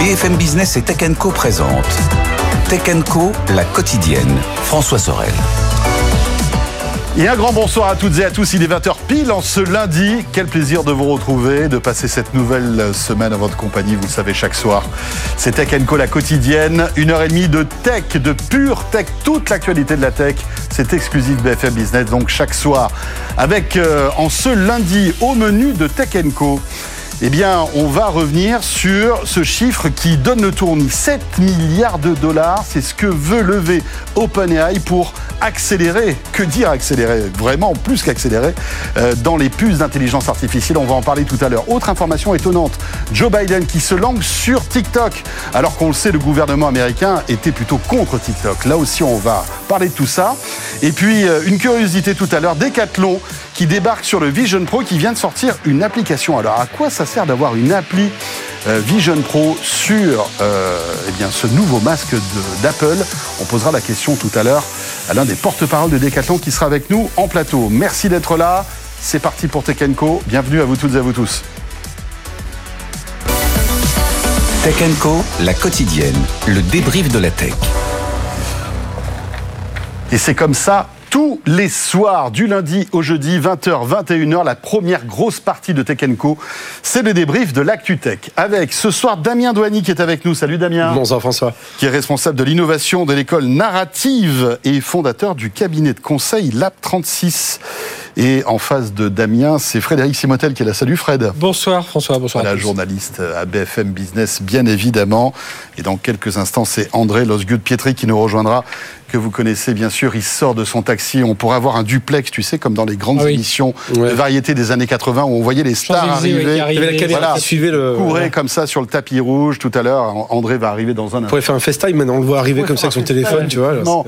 BFM Business et Tech Co présente Tech Co, la quotidienne. François Sorel. Et un grand bonsoir à toutes et à tous. Il est 20h pile en ce lundi. Quel plaisir de vous retrouver, de passer cette nouvelle semaine à votre compagnie. Vous le savez, chaque soir, c'est Tech Co la quotidienne. Une heure et demie de tech, de pure tech. Toute l'actualité de la tech, c'est exclusif BFM Business. Donc chaque soir, avec euh, en ce lundi au menu de Tech Co eh bien, on va revenir sur ce chiffre qui donne le tournis. 7 milliards de dollars, c'est ce que veut lever OpenAI pour accélérer, que dire accélérer, vraiment plus qu'accélérer, euh, dans les puces d'intelligence artificielle. On va en parler tout à l'heure. Autre information étonnante, Joe Biden qui se langue sur TikTok, alors qu'on le sait, le gouvernement américain était plutôt contre TikTok. Là aussi, on va parler de tout ça. Et puis, euh, une curiosité tout à l'heure, Decathlon qui débarque sur le Vision Pro qui vient de sortir une application. Alors, à quoi ça sert d'avoir une appli euh, Vision Pro sur euh, eh bien, ce nouveau masque d'Apple? On posera la question tout à l'heure à l'un des porte-parole de Decathlon qui sera avec nous en plateau. Merci d'être là. C'est parti pour Tech Co. Bienvenue à vous toutes et à vous tous. Tech Co, la quotidienne, le débrief de la tech. Et c'est comme ça tous les soirs, du lundi au jeudi, 20h, 21h, la première grosse partie de Tech Co. C'est le débrief de l'ActuTech. Avec ce soir Damien Douani qui est avec nous. Salut Damien. Bonsoir François. Qui est responsable de l'innovation de l'école narrative et fondateur du cabinet de conseil Lab 36. Et en face de Damien, c'est Frédéric Simotel qui est là. Salut Fred. Bonsoir François, bonsoir. La journaliste à BFM Business, bien évidemment. Et dans quelques instants, c'est André Losgut Pietri qui nous rejoindra que vous connaissez bien sûr, il sort de son taxi. On pourrait avoir un duplex, tu sais, comme dans les grandes ah émissions de variété des années 80 où on voyait les stars arriver. voilà, suivait le. Courait comme ça sur le tapis rouge tout à l'heure. André va arriver dans un. On pourrait faire un FaceTime maintenant, on le voit arriver comme ça avec son téléphone, tu vois. Non.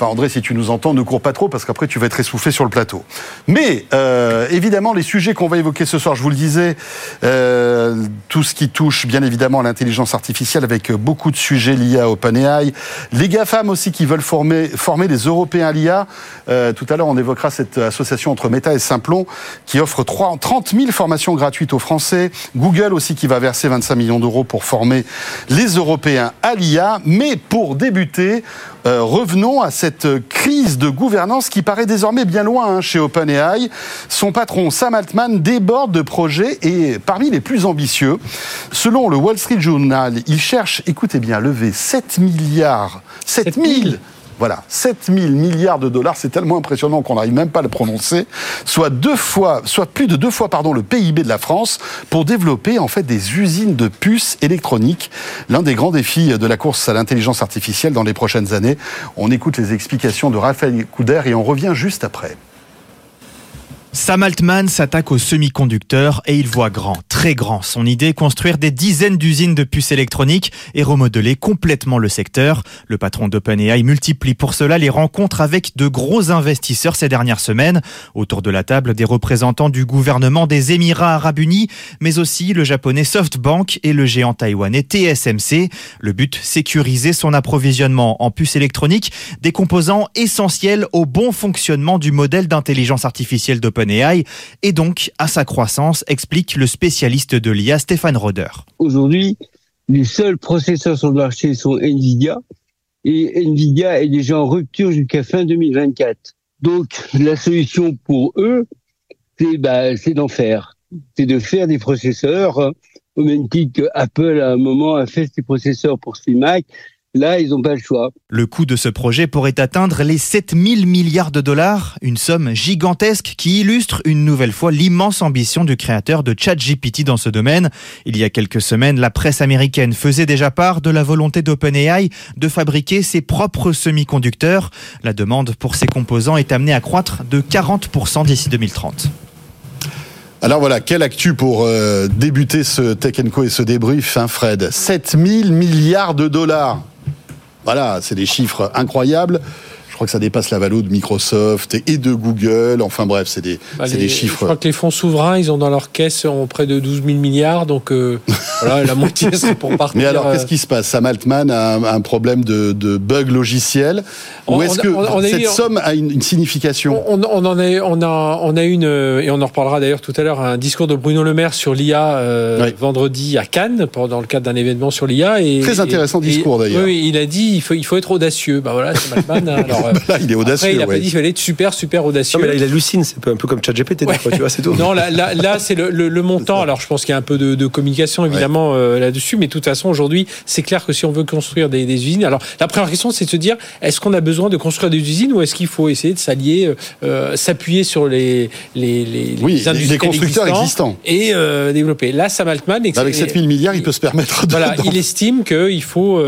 Enfin, André, si tu nous entends, ne cours pas trop parce qu'après tu vas être essoufflé sur le plateau. Mais euh, évidemment, les sujets qu'on va évoquer ce soir, je vous le disais, euh, tout ce qui touche bien évidemment à l'intelligence artificielle avec beaucoup de sujets liés à OpenAI, les GAFAM aussi qui veulent former, former des Européens à l'IA. Euh, tout à l'heure, on évoquera cette association entre Meta et Simplon qui offre 3, 30 000 formations gratuites aux Français. Google aussi qui va verser 25 millions d'euros pour former les Européens à l'IA. Mais pour débuter, euh, revenons à cette crise de gouvernance qui paraît désormais bien loin hein, chez OpenAI. Son patron Sam Altman déborde de projets et parmi les plus ambitieux. Selon le Wall Street Journal, il cherche, écoutez bien, à lever 7 milliards, 7 000 voilà, 7 000 milliards de dollars, c'est tellement impressionnant qu'on n'arrive même pas à le prononcer, soit deux fois, soit plus de deux fois, pardon, le PIB de la France pour développer en fait des usines de puces électroniques. L'un des grands défis de la course à l'intelligence artificielle dans les prochaines années. On écoute les explications de Raphaël Couder et on revient juste après. Sam Altman s'attaque aux semi-conducteurs et il voit grand, très grand. Son idée, construire des dizaines d'usines de puces électroniques et remodeler complètement le secteur. Le patron d'OpenAI multiplie pour cela les rencontres avec de gros investisseurs ces dernières semaines. Autour de la table, des représentants du gouvernement des Émirats arabes unis, mais aussi le japonais SoftBank et le géant taïwanais TSMC. Le but, sécuriser son approvisionnement en puces électroniques, des composants essentiels au bon fonctionnement du modèle d'intelligence artificielle d'OpenAI et donc à sa croissance, explique le spécialiste de l'IA Stéphane Roder. Aujourd'hui, les seuls processeurs sur le marché sont Nvidia et Nvidia est déjà en rupture jusqu'à fin 2024. Donc la solution pour eux, c'est bah, d'en faire. C'est de faire des processeurs, hein, au même titre que Apple à un moment a fait ses processeurs pour ses Mac, Là, ils n'ont pas le choix. Le coût de ce projet pourrait atteindre les 7000 milliards de dollars, une somme gigantesque qui illustre une nouvelle fois l'immense ambition du créateur de ChatGPT dans ce domaine. Il y a quelques semaines, la presse américaine faisait déjà part de la volonté d'OpenAI de fabriquer ses propres semi-conducteurs. La demande pour ces composants est amenée à croître de 40% d'ici 2030. Alors voilà, quelle actu pour euh, débuter ce Tech Co et ce débrief, hein, Fred? 7000 milliards de dollars voilà, c'est des chiffres incroyables. Je crois que ça dépasse la valo de Microsoft et de Google. Enfin bref, c'est des, Bah, les- des Je chiffres. crois que les fonds souverains, ils ont dans leur caisse en près de 12 000 milliards, donc euh, voilà, la moitié c'est pour partir. Mais alors, euh, qu'est-ce qui se passe? Sam Altman a un, un problème de, de bug logiciel? On- Ou est-ce que on cette eu- somme a une, une signification? On, en a, on a, on a une, euh, et on en reparlera d'ailleurs tout à l'heure, un discours de Bruno Le Maire sur l'IA euh, Oui. vendredi à Cannes, dans le cadre d'un événement sur l'IA. Très intéressant et- discours, d'ailleurs. Oui, il a dit il faut, il faut être audacieux. Bah voilà, c'est Malman. hein. Alors, Là, il est audacieux. après, il a ouais. pas dit qu'il fallait être super, super audacieux. Non, mais là, il hallucine, c'est un peu comme ChatGPT, Ouais. tu vois, c'est tout. Non, là, là, là, c'est le, le- le montant. Alors, je pense qu'il y a un peu de, de communication évidemment euh, là-dessus, mais de toute façon, aujourd'hui, c'est clair que si on veut construire des, des usines, alors la première question, c'est de se dire est-ce qu'on a besoin de construire des usines ou est-ce qu'il faut essayer de s'allier, euh, euh, s'appuyer sur les les les, Oui, les- constructeurs existants. et euh, développer. Là, Sam Altman, Avec 7000 milliards, il peut se permettre de. voilà, il estime qu'il faut,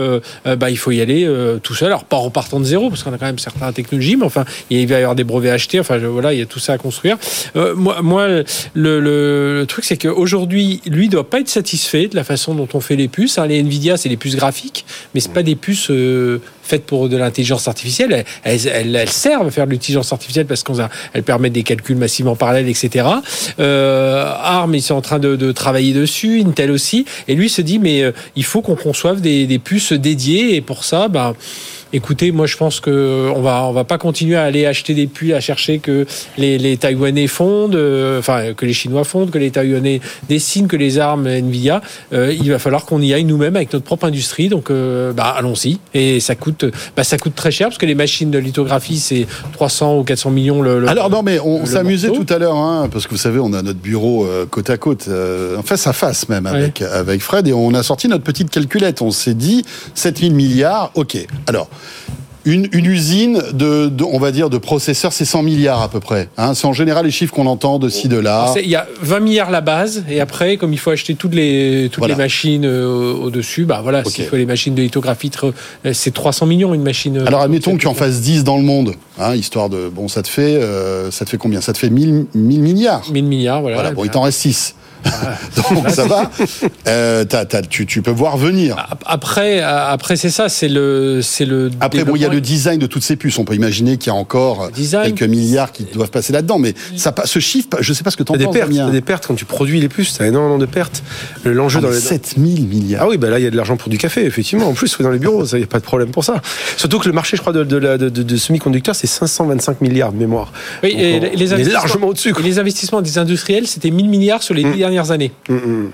bah, il faut y aller euh, tout seul. Alors pas en repartant de zéro, parce qu'on a quand même certaines technologies, mais enfin, il va y avoir des brevets achetés. Enfin, voilà, il y a tout ça à construire. Euh, moi, moi, le, truc, c'est qu'aujourd'hui, lui, doit pas être satisfait de la façon dont on fait les puces. hein. Les Nvidia, c'est les puces graphiques, mais c'est pas des puces euh, faites pour de l'intelligence artificielle. Elles, servent à faire de l'intelligence artificielle parce qu'elles permettent des calculs massivement parallèles, etc. Euh, ARM, ils sont en train de, travailler dessus, Intel aussi. Et lui se dit, mais euh, il faut qu'on conçoive des, des puces dédiées. Et pour ça, bah, Écoutez, moi je pense que on va on va pas continuer à aller acheter des puits, à chercher que les, les Taïwanais fondent, euh, enfin que les Chinois fondent, que les Taïwanais dessinent, que les armes Nvidia. Euh, il va falloir qu'on y aille nous-mêmes avec notre propre industrie. Donc euh, bah allons-y. Et ça coûte bah ça coûte très cher parce que les machines de lithographie c'est 300 ou 400 millions le. le- Alors non, mais on s'amusait tout à l'heure, hein, parce que vous savez, on a notre bureau euh, côte à côte, euh, en face à face même avec, avec Fred, et on a sorti notre petite calculette. On s'est dit 7000 milliards, ok. Alors. Une, une usine de, de- on va dire, de processeurs, c'est 100 milliards à peu près. Hein. C'est en général les chiffres qu'on entend de ci, de là. Il y a 20 milliards la base, et après, comme il faut acheter toutes les, toutes Voilà. les machines euh, au-dessus, bah voilà, s'il faut les machines de lithographie, euh, c'est 300 millions une machine. euh, Alors admettons que tu en fasses 10 dans le monde, hein, histoire de, bon, ça te fait, euh, ça te fait combien? Ça te fait 1000, 1000 milliards. 1000 milliards, voilà. Voilà, bon, il t'en reste 6. Donc ça va. Euh, tu, tu peux voir venir. Ap- Après, euh, après c'est ça, c'est le, c'est le. Après, bon, il y a le design de toutes ces puces. On peut imaginer qu'il y a encore Design. quelques milliards qui doivent passer là-dedans. Mais ça, ce chiffre, je sais pas ce que T'as des penses, pertes, t'as des pertes quand tu produis les puces, t'as énormément de pertes. Le- L'enjeu Ah, dans les 7000 milliards. Ah oui, bah là, il y a de l'argent pour du café, effectivement. En plus, dans les bureaux, il n'y a pas de problème pour ça. Surtout que le marché, je crois, de, de, de, de- de semi-conducteurs, c'est 525 milliards de mémoire. Oui, Donc, et on- les on est investissements- largement au-dessus. Les investissements des industriels, c'était 1000 milliards sur les dix dernières années. Mm, mm.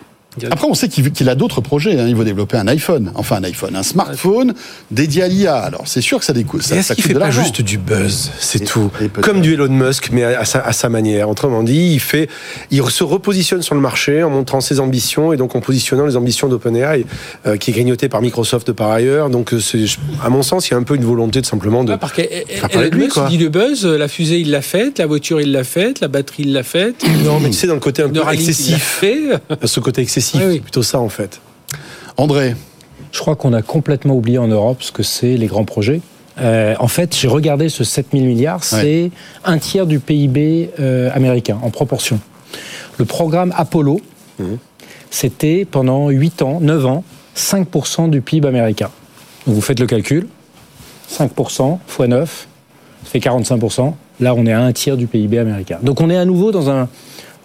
Après, on sait qu'il a d'autres projets. hein. Il veut développer un iPhone. Enfin, un iPhone, un smartphone dédié à l'IA. Alors, c'est sûr que ça, découle, ça, ça coûte fait de pas juste du buzz C'est tout. Comme du Elon Musk, mais à sa, à sa manière. Autrement dit, il fait, il se repositionne sur le marché en montrant ses ambitions et donc en positionnant les ambitions d'OpenAI, euh, qui est grignoté par Microsoft par ailleurs. Donc, euh, à mon sens, il y a un peu une volonté de simplement de. Ah, parce de Elon lui, Musk quoi. dit le buzz, la fusée il l'a faite, la voiture il l'a faite, la batterie il l'a faite, Non, mais tu sais, dans le côté un peu excessif. fait. Ce côté excessif, Oui, oui. c'est plutôt ça en fait. André, Je crois qu'on a complètement oublié en Europe ce que c'est les grands projets. Euh, en fait, j'ai regardé ce 7000 milliards, c'est un tiers du PIB euh, américain en proportion. Le programme Apollo, c'était pendant 8 ans, 9 ans, 5% du PIB américain. Donc vous faites le calcul, 5% x 9, ça fait 45%. Là, on est à un tiers du PIB américain. Donc on est à nouveau dans un,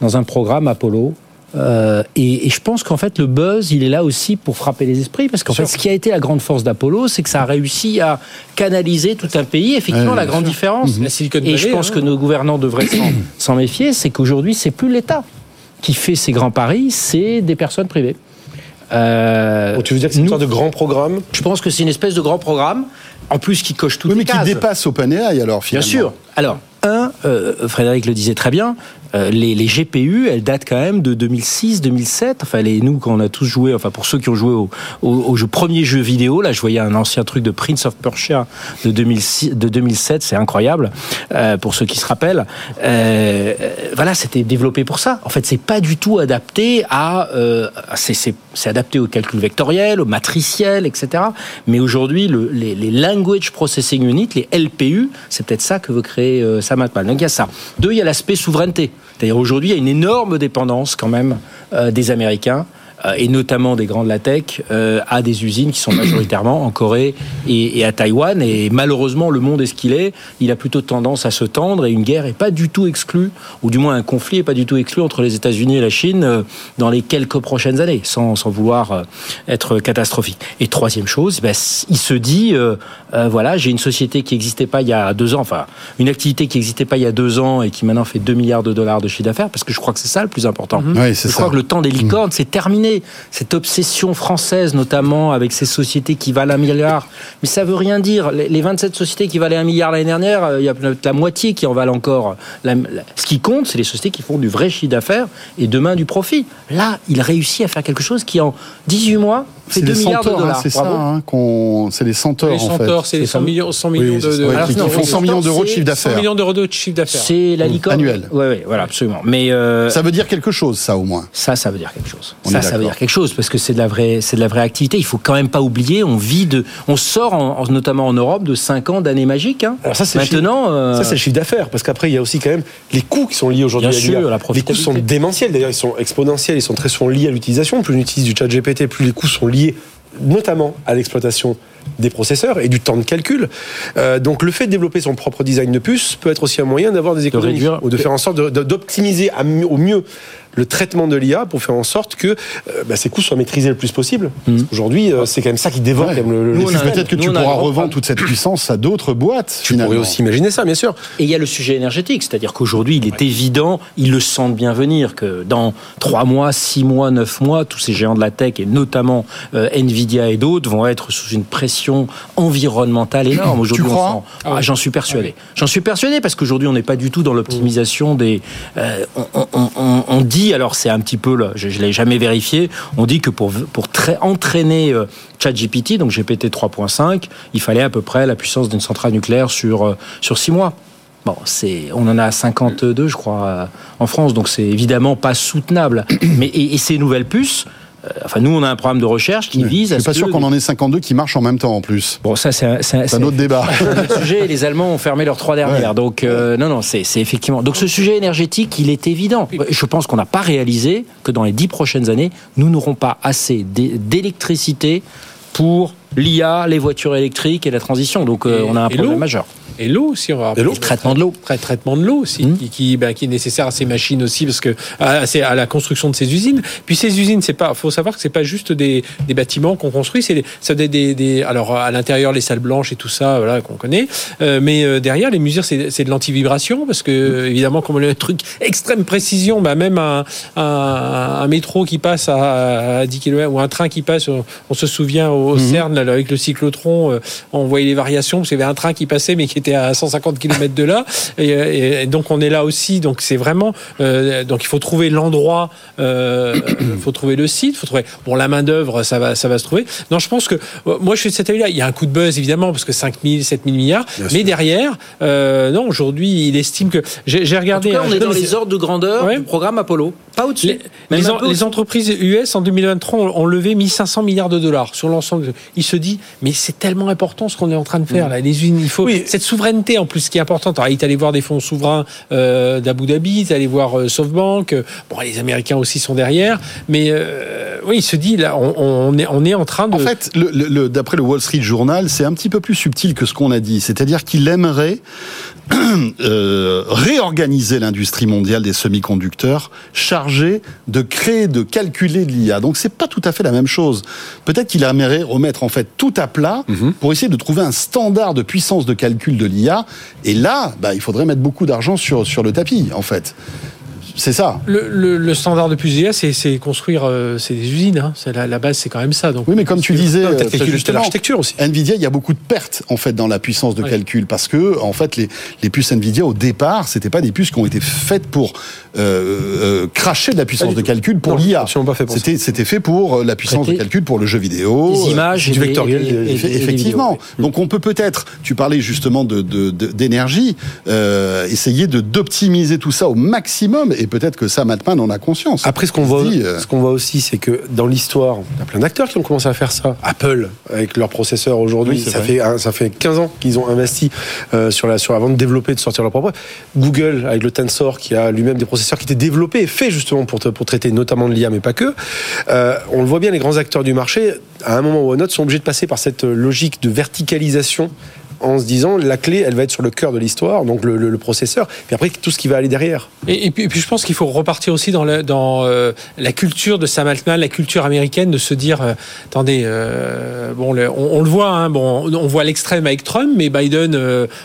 dans un programme Apollo. Euh, et, et je pense qu'en fait, le buzz, il est là aussi pour frapper les esprits, parce qu'en fait, ce qui a été la grande force d'Apollo, c'est que ça a réussi à canaliser tout un pays. Effectivement, Ouais, la bien grande sûr. différence, La Silicon et je Valley, pense hein. que nos gouvernants devraient s'en- méfier, c'est qu'aujourd'hui, c'est plus l'État qui fait ces grands paris, c'est des personnes privées. Euh, tu veux dire que c'est une sorte de grand programme? je pense que c'est une espèce de grand programme, en plus qui coche toutes oui, mais les qui cases. dépasse OpenAI alors Bien finalement. sûr. Alors, un, euh, Frédéric le disait très bien, euh, les, les GPU, elles datent quand même de 2006, 2007. Enfin, nous, quand on a tous joué, enfin, pour ceux qui ont joué au, au, au premier jeu vidéo, là, je voyais un ancien truc de Prince of Persia de, 2006, de 2007, c'est incroyable, euh, pour ceux qui se rappellent. Euh, voilà, c'était développé pour ça. En fait, c'est pas du tout adapté à. C'est- adapté au calcul vectoriel, au matriciel, etc. Mais aujourd'hui, le- les, Language Processing Unit, les LPU, c'est peut-être ça que veut créer Sam Altman. Donc il y a ça. Deux, il y a l'aspect souveraineté. C'est-à-dire aujourd'hui, il y a une énorme dépendance quand même euh, des Américains et notamment des grands de la tech, euh, a des usines qui sont majoritairement en Corée et, et à Taïwan. Et malheureusement, le monde est ce qu'il est. Il a plutôt tendance à se tendre et une guerre est pas du tout exclue, ou du moins un conflit est pas du tout exclu entre les États-Unis et la Chine euh, dans les quelques prochaines années, sans, sans vouloir euh, être catastrophique. Et troisième chose, ben, il se dit, euh, euh, voilà, j'ai une société qui n'existait pas il y a deux ans, enfin une activité qui n'existait pas il y a deux ans et qui maintenant fait 2 milliards de dollars de chiffre d'affaires, parce que je crois que c'est ça le plus important. Oui, c'est Je ça. crois que le temps des licornes, c'est terminé. Cette obsession française, notamment avec ces sociétés qui valent un milliard. Mais ça veut rien dire. Les les 27 sociétés qui valaient un milliard l'année dernière, euh, il y a peut-être la moitié qui en valent encore. Ce qui compte, c'est les sociétés qui font du vrai chiffre d'affaires et demain du profit. Là, il réussit à faire quelque chose qui, en 18 mois, C'est 2 les milliards de centaures, hein, dollars. c'est ça, hein, qu'on- c'est les centaures Les en fait. centaures, c'est les 100 millions, 100 millions Oui, de, de- ouais, Alors, qui non, font les 100 millions d'euros de centaures, chiffre 100 d'affaires. millions d'euros de chiffre d'affaires. C'est la licorne. Annuel. Oui, oui, voilà, absolument. Mais euh, Ça veut dire quelque chose, ça au moins. Ça, ça veut dire quelque chose. On ça, ça veut dire quelque chose parce que c'est de la vraie, c'est de la vraie activité. Il faut quand même pas oublier. On vit de, on sort en- en- notamment en Europe de 5 ans d'années magiques. hein. Alors ça, c'est le Maintenant, euh, Ça, c'est le chiffre d'affaires, parce qu'après, il y a aussi quand même les coûts qui sont liés aujourd'hui Bien à sûr, la Les coûts sont démentiels, d'ailleurs, ils sont exponentiels, ils sont très souvent liés à l'utilisation. Plus on utilise du chat GPT, plus les coûts sont liés notamment à l'exploitation des processeurs et du temps de calcul. Euh, donc le fait de développer son propre design de puce peut être aussi un moyen d'avoir des économies réduire. ou de faire en sorte d'optimiser au mieux le traitement de l'IA pour faire en sorte que euh, bah, ces coûts soient maîtrisés le plus possible. Mhm. Aujourd'hui, euh, c'est quand même ça qui dévore Ouais. le, le-. Peut-être que nous, tu pourras revendre toute cette puissance à d'autres boîtes. Tu pourrais aussi imaginer ça, bien sûr. Et il y a le sujet énergétique, c'est-à-dire qu'aujourd'hui, il est évident, ils le sentent bien venir, que dans 3 mois, 6 mois, 9 mois, tous ces géants de la tech, et notamment euh, Nvidia et d'autres, vont être sous une pression environnementale énorme. Aujourd'hui, on crois sent- Ah, J'en suis persuadé. J'en suis persuadé parce qu'aujourd'hui, on n'est pas du tout dans l'optimisation des... euh, on, on- on- on dit, alors c'est un petit peu, là, je ne l'ai jamais vérifié, on dit que pour, pour tra- entraîner euh, ChatGPT, donc GPT 3.5, il fallait à peu près la puissance d'une centrale nucléaire sur, euh, sur 6 mois. Bon, c'est, on en a 52, je crois, euh, en France, donc c'est évidemment pas soutenable. Mais et, ces nouvelles puces, enfin nous, on a un programme de recherche qui vise Je à suis pas sûr qu'on en ait 52 qui marchent en même temps en plus. Bon, ça c'est un, un- autre débat. le sujet. Les Allemands ont fermé leurs trois dernières, Ouais. donc euh, non, non, c'est effectivement. Donc ce sujet énergétique, il est évident. Je pense qu'on n'a pas réalisé que dans les dix prochaines années, nous n'aurons pas assez d'é- d'électricité pour l'IA, les voitures électriques et la transition. Donc euh, Et- on a un problème majeur. Et l'eau aussi, on va Et le traitement de l'eau. Tra- traitement de l'eau aussi, qui, qui, bah, qui est nécessaire à ces machines aussi, parce que à, c'est à la construction de ces usines. Puis ces usines, c'est pas, faut savoir que c'est pas juste des, des bâtiments qu'on construit, c'est des, ça des, des, des- alors à l'intérieur les salles blanches et tout ça, voilà qu'on connaît, Euh, mais euh, derrière les mesures, c'est de l'antivibration, parce que évidemment, comme le truc extrême précision, bah, même un, un, un métro qui passe à, à 10 km ou un train qui passe, on, on se souvient au, au CERN avec le cyclotron, euh, on voyait les variations, parce qu'il y avait un train qui passait mais qui était à 150 km de là, et, et- et donc on est là aussi, donc c'est vraiment, euh, donc il faut trouver l'endroit, euh, il faut trouver le site, faut trouver, bon la main d'œuvre, ça va, ça va se trouver. Non, je pense que euh, moi je suis de cet avis-là. Il y a un coup de buzz évidemment parce que 5 000, 7 000 milliards, mais derrière, euh, non, aujourd'hui il estime que j'ai j'ai En tout regardé. cas, hein, on est dans les ordres de grandeur Ouais. du programme Apollo, pas au-dessus. les, les en- entreprises US en 2023 ont, ont levé 1500 milliards de dollars sur l'ensemble. de- Il se dit, mais c'est tellement important ce qu'on est en train de faire là. Les usines, il faut Oui. cette souveraineté en plus qui est importante. Alors, il est allé voir des fonds souverains euh, d'Abu Dhabi, est allé voir euh, SoftBank. Bon, les Américains aussi sont derrière, mais euh, oui, il se dit là, on, on est on est en train de. En fait, le- le- le- d'après le Wall Street Journal, c'est un petit peu plus subtil que ce qu'on a dit. C'est-à-dire qu'il aimerait euh, réorganiser l'industrie mondiale des semi-conducteurs chargée de créer, de calculer de l'IA. Donc c'est pas tout à fait la même chose. Peut-être qu'il aimerait remettre en fait tout à plat pour essayer de trouver un standard de puissance de calcul de l'IA. Et là, bah, il faudrait mettre beaucoup d'argent sur, sur le tapis, en fait. C'est ça. le, le- le standard de plus d'IA, c'est construire, euh, c'est des usines. Hein. C'est la, la base, c'est quand même ça. Donc Oui, mais comme tu disais, euh, l'architecture aussi. Nvidia, il y a beaucoup de pertes en fait dans la puissance de Ouais. calcul parce que en fait les, les puces Nvidia au départ, c'était pas des puces qui ont été faites pour euh, euh, cracher de la puissance de calcul pour l'IA. ça. C'était c'était fait pour euh, la puissance de calcul pour le jeu vidéo. Des images du vectoriel, et- et- et- Effectivement. vidéos. Donc on peut peut-être, tu parlais justement de de- de- d'énergie, euh, essayer de d'optimiser tout ça au maximum et peut-être que Sam Altman en a conscience. Après, ce qu'on voit, dit, ce qu'on voit aussi, c'est que dans l'histoire, il y a plein d'acteurs qui ont commencé à faire ça. Apple, avec leurs processeurs aujourd'hui, Oui, ça, vrai. fait, ça fait 15 ans qu'ils ont investi euh, sur la, sur, avant de développer, de sortir leur propre. Google, avec le Tensor, qui a lui-même des processeurs qui étaient développés et faits justement pour, pour traiter notamment de l'IA, mais pas que. Euh, on le voit bien, les grands acteurs du marché, à un moment ou à un autre, sont obligés de passer par cette logique de verticalisation en se disant la clé, elle va être sur le cœur de l'histoire, donc le, processeur, puis après tout ce qui va aller derrière. Et, puis, je pense qu'il faut repartir aussi dans, euh, la culture de Sam Altman, la culture américaine, de se dire, euh, attendez, euh, bon, on, le voit, hein, bon, on voit l'extrême avec Trump, mais Biden,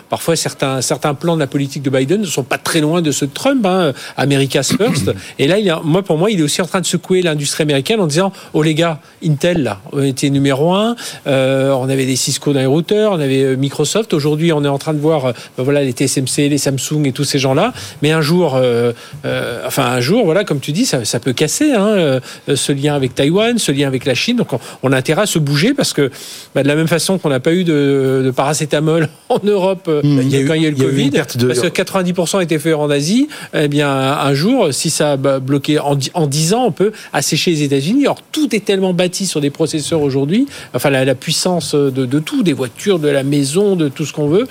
parfois certains, certains plans de la politique de Biden ne sont pas très loin de ceux de Trump, hein, America's First. et là, moi, pour moi, il est aussi en train de secouer l'industrie américaine en disant, oh les gars, Intel, là, on était numéro un, on avait des Cisco dans les routeurs, on avait euh, Microsoft. Aujourd'hui, on est en train de voir, euh, ben voilà, les TSMC, les Samsung et tous ces gens-là. Mais un jour, euh, euh, enfin un jour, voilà, comme tu dis, ça, ça peut casser hein, ce lien avec Taïwan, ce lien avec la Chine. Donc, on, on a intérêt à se bouger parce que, bah, de la même façon qu'on n'a pas eu de, de paracétamol en Europe Il y a eu- quand il y a eu le y eu Covid, de- parce que 90% étaient faits en Asie. Eh bien, un jour, si ça a bah, bloqué en, en 10 ans, on peut assécher les États-Unis. Alors, tout est tellement bâti sur des processeurs aujourd'hui. Enfin, la, la puissance de, de tout, des voitures, de la maison, de tout ce qu'on veut.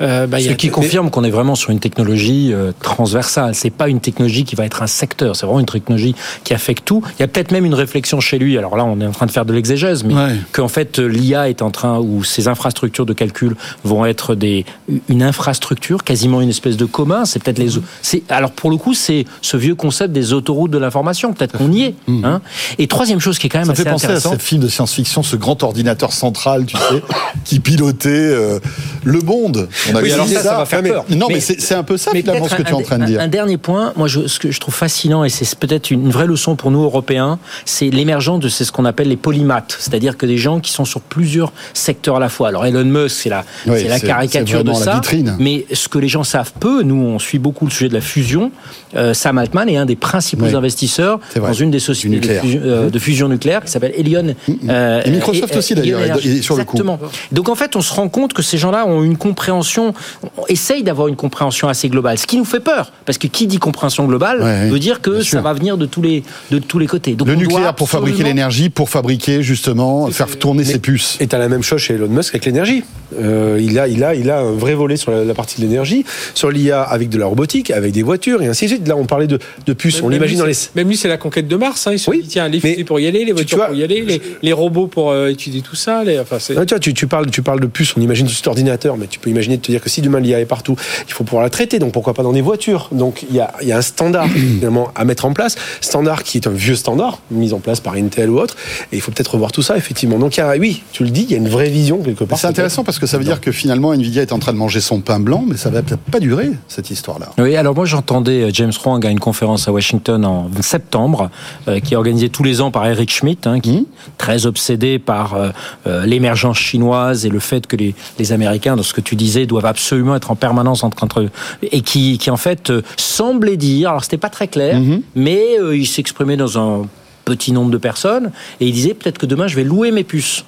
Euh, bah, y Ce a- qui confirme qu'on est vraiment sur une technologie euh, transversale. C'est pas une technologie qui va être un secteur. C'est vraiment une technologie qui affecte tout. Il y a peut-être même une réflexion chez lui. Alors là, on est en train de faire de l'exégèse, mais Ouais. qu'en fait euh, l'IA est en train ou ces infrastructures de calcul vont être des une infrastructure, quasiment une espèce de commun. C'est peut-être les. C'est alors pour le coup, c'est ce vieux concept des autoroutes de l'information. Peut-être qu'on y est. Hein. Et troisième chose qui est quand même Ça assez fait penser à ce film de science-fiction, ce grand ordinateur central, tu sais, qui pilotait euh, le monde. On avait Oui, alors ça, ça va faire peur. Non, mais, Mais- c'est un peu ça finalement ce que tu es en train de dire. Un dernier point, moi, je, ce que je trouve fascinant, et c'est peut-être une vraie leçon pour nous Européens, c'est l'émergence de ce qu'on appelle les polymathes, c'est-à-dire que des gens qui sont sur plusieurs secteurs à la fois. Alors Elon Musk, c'est la, Oui, caricature de ça. Mais ce que les gens savent peu, nous, on suit beaucoup le sujet de la fusion. Euh, Sam Altman est un des principaux Oui, investisseurs dans une des sociétés de nucléaire. fusion, euh, de fusion nucléaire qui s'appelle Elion. euh, Et Microsoft aussi, d'ailleurs, sur le coup. Exactement. Donc en fait, on se rend compte que ces gens-là ont une compréhension, on essaye d'avoir une compréhension assez globale, ce qui nous fait peur, parce que qui dit compréhension globale Ouais, veut dire que ça va venir de tous les de tous les côtés. Donc Le on doit nucléaire pour fabriquer l'énergie, pour fabriquer justement, faire tourner ses puces. Et t'as la même chose chez Elon Musk avec l'énergie. Euh, il, a, il, a, il a un vrai volet sur la, la partie de l'énergie, sur l'IA avec de la robotique, avec des voitures et ainsi de suite. Là, on parlait de, de puces, on l'imagine dans les. Même lui, c'est la conquête de Mars. Hein. Il se Oui, dit, tiens, les fusées pour y aller, les tu- voitures tu vois- pour y aller, les, les robots pour euh, étudier tout ça. Les, enfin, c'est- Ah, tu, vois, tu, tu parles, tu parles de puces, on imagine juste ordinateur, mais tu peux imaginer de te dire que si demain l'IA est partout, il faut pouvoir la traiter, donc pourquoi pas dans des voitures Donc il y a, il y a un standard finalement à mettre en place, standard qui est un vieux standard, mis en place par Intel ou autre, et il faut peut-être revoir tout ça effectivement. Donc il y a, oui, tu le dis, il y a une vraie vision quelque part. C'est intéressant parce que ça veut dire que finalement Nvidia est en train de manger son pain blanc, mais ça va peut-être pas durer cette histoire-là. Oui, alors moi j'entendais euh, James Huang à une conférence à Washington en septembre, euh, qui est organisée tous les ans par Eric Schmidt, hein, qui est très obsédé par euh, euh, l'émergence chinoise et le fait que les, les Américains, dans ce que tu disais, doivent absolument être en permanence entre, entre et qui, qui en fait euh, semblait dire, alors c'était pas très clair, mais euh, il s'exprimait dans un petit nombre de personnes et il disait peut-être que demain je vais louer mes puces.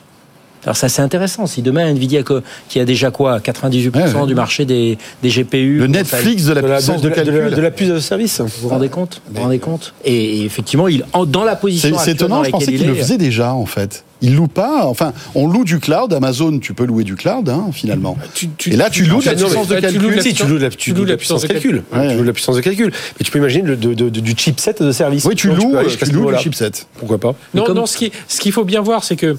Alors ça c'est intéressant. Si demain Nvidia qui a déjà quoi 98% Ouais, ouais. du marché des, des GPU, Le Netflix de la de la, puissance de, de, de la- calcul. de la puce de service. vous vous rendez compte Vous vous rendez compte et, et effectivement, il en- dans la position C'est étonnant, je pensais qu'il il le faisait déjà en fait. Il loue pas, enfin, on loue du cloud, Amazon, tu peux louer du cloud hein, finalement. Tu- tu- Et là, tu loues de la puissance de calcul. Si, tu loues de la, de puissance de calcul. Tu loues de la puissance de calcul. Mais tu peux imaginer le, de, de- de- du chipset de service. Oui, tu Donc, loues, tu loues le chipset. Pourquoi pas Non, comme- non, ce qui- ce qu'il faut bien voir, c'est que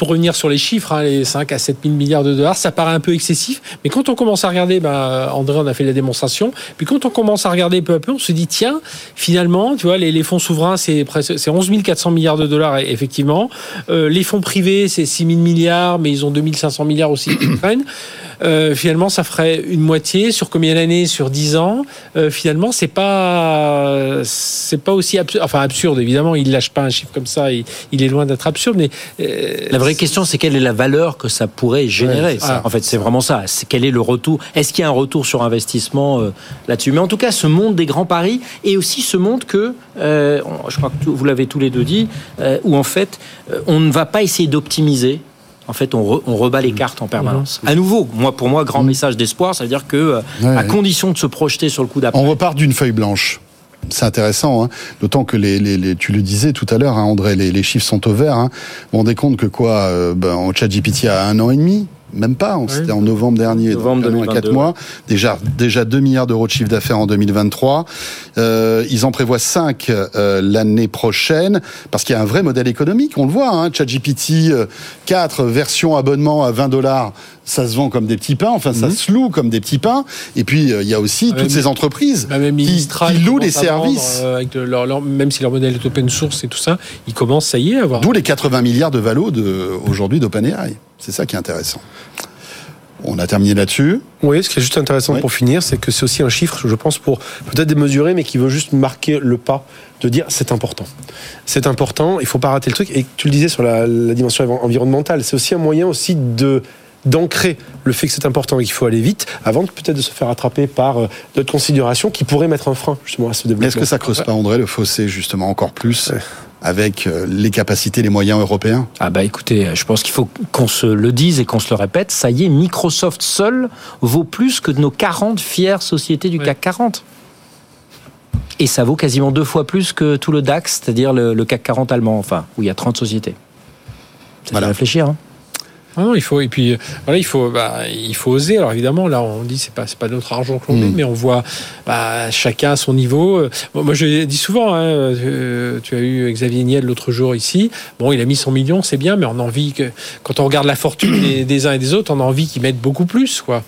pour revenir sur les chiffres, hein, les 5 à 7 000 milliards de dollars, ça paraît un peu excessif. Mais quand on commence à regarder, bah, André en a fait la démonstration, puis quand on commence à regarder peu à peu, on se dit, tiens, finalement, tu vois, les, fonds souverains, c'est presque- c'est 11 400 milliards de dollars, effectivement. Euh, les fonds privés, c'est 6 000 milliards, mais ils ont 2 500 milliards aussi. Euh, finalement, ça ferait une moitié sur combien d'années? Sur 10 ans? Euh, finalement, c'est pas c'est pas aussi absurde. Enfin, absurde, évidemment. Il lâche pas un chiffre comme ça. Il, il est loin d'être absurde, mais La vraie question, c'est quelle est la valeur que ça pourrait générer. c'est ça. En fait, c'est vraiment ça. C'est quel est le retour? Est-ce qu'il y a un retour sur investissement euh, là-dessus? Mais en tout cas, ce monde des grands paris et aussi ce monde que, euh, je crois que vous l'avez tous les deux dit, euh, où en fait, on ne va pas essayer d'optimiser. En fait, on, re- on rebat les cartes en permanence. À nouveau, moi, pour moi, grand message d'espoir, ça veut dire que, Ouais, à ouais. condition de se projeter sur le coup d'après, On repart d'une feuille blanche. C'est intéressant, hein. d'autant que les, tu le disais tout à l'heure, hein, André, les, chiffres sont au vert. Hein. Vous vous rendez compte que quoi euh, ben, ChatGPT a un an et demi même pas, on- c'était en novembre dernier, Novembre donc un an et 2022, quatre mois. Déjà, déjà 2 milliards d'euros de chiffre d'affaires en 2023. Euh, ils en prévoient 5 euh, l'année prochaine, parce qu'il y a un vrai modèle économique, on le voit. Hein, ChatGPT euh, 4, version abonnement à 20 dollars, ça se vend comme des petits pains, enfin ça se loue comme des petits pains. Et puis, euh, il y a aussi toutes mais- ces entreprises Bah, même qui, louent les vendre, services. euh, avec de leur, leur- même si leur modèle est open source et tout ça, ils commencent, ça y est, à avoir. D'où les 80 milliards de valo de, aujourd'hui d'OpenAI. C'est ça qui est intéressant. On a terminé là-dessus. Oui, ce qui est juste intéressant Oui. pour finir, c'est que c'est aussi un chiffre, je pense, pour peut-être démesurer, mais qui veut juste marquer le pas de dire c'est important. C'est important, il faut pas rater le truc. Et tu le disais sur la, la dimension env- environnementale, c'est aussi un moyen aussi de d'ancrer le fait que c'est important et qu'il faut aller vite avant peut-être de se faire attraper par euh, d'autres considérations qui pourraient mettre un frein justement à ce développement. est-ce que ça creuse pas, André, le fossé, justement, encore plus avec euh, les capacités, les moyens européens? Ah bah écoutez, je pense qu'il faut qu'on se le dise et qu'on se le répète. Ça y est, Microsoft seul vaut plus que nos 40 fières sociétés du. CAC 40. Et ça vaut quasiment deux fois plus que tout le DAX, c'est-à-dire le, le CAC 40 allemand, enfin, où il y a 30 sociétés. Ça Voilà. fait réfléchir. Hein. Non, il faut et puis euh, voilà, il faut bah, il faut oser. Alors évidemment, là, on dit c'est pas c'est pas notre argent que l'on met, Mm. mais on voit bah, chacun à son niveau. Moi, je dis souvent, hein, euh, tu as eu Xavier Niel l'autre jour ici. Bon, il a mis son million, c'est bien, mais on a envie que quand on regarde la fortune des, des uns et des autres, on a envie qu'ils mettent beaucoup plus, quoi.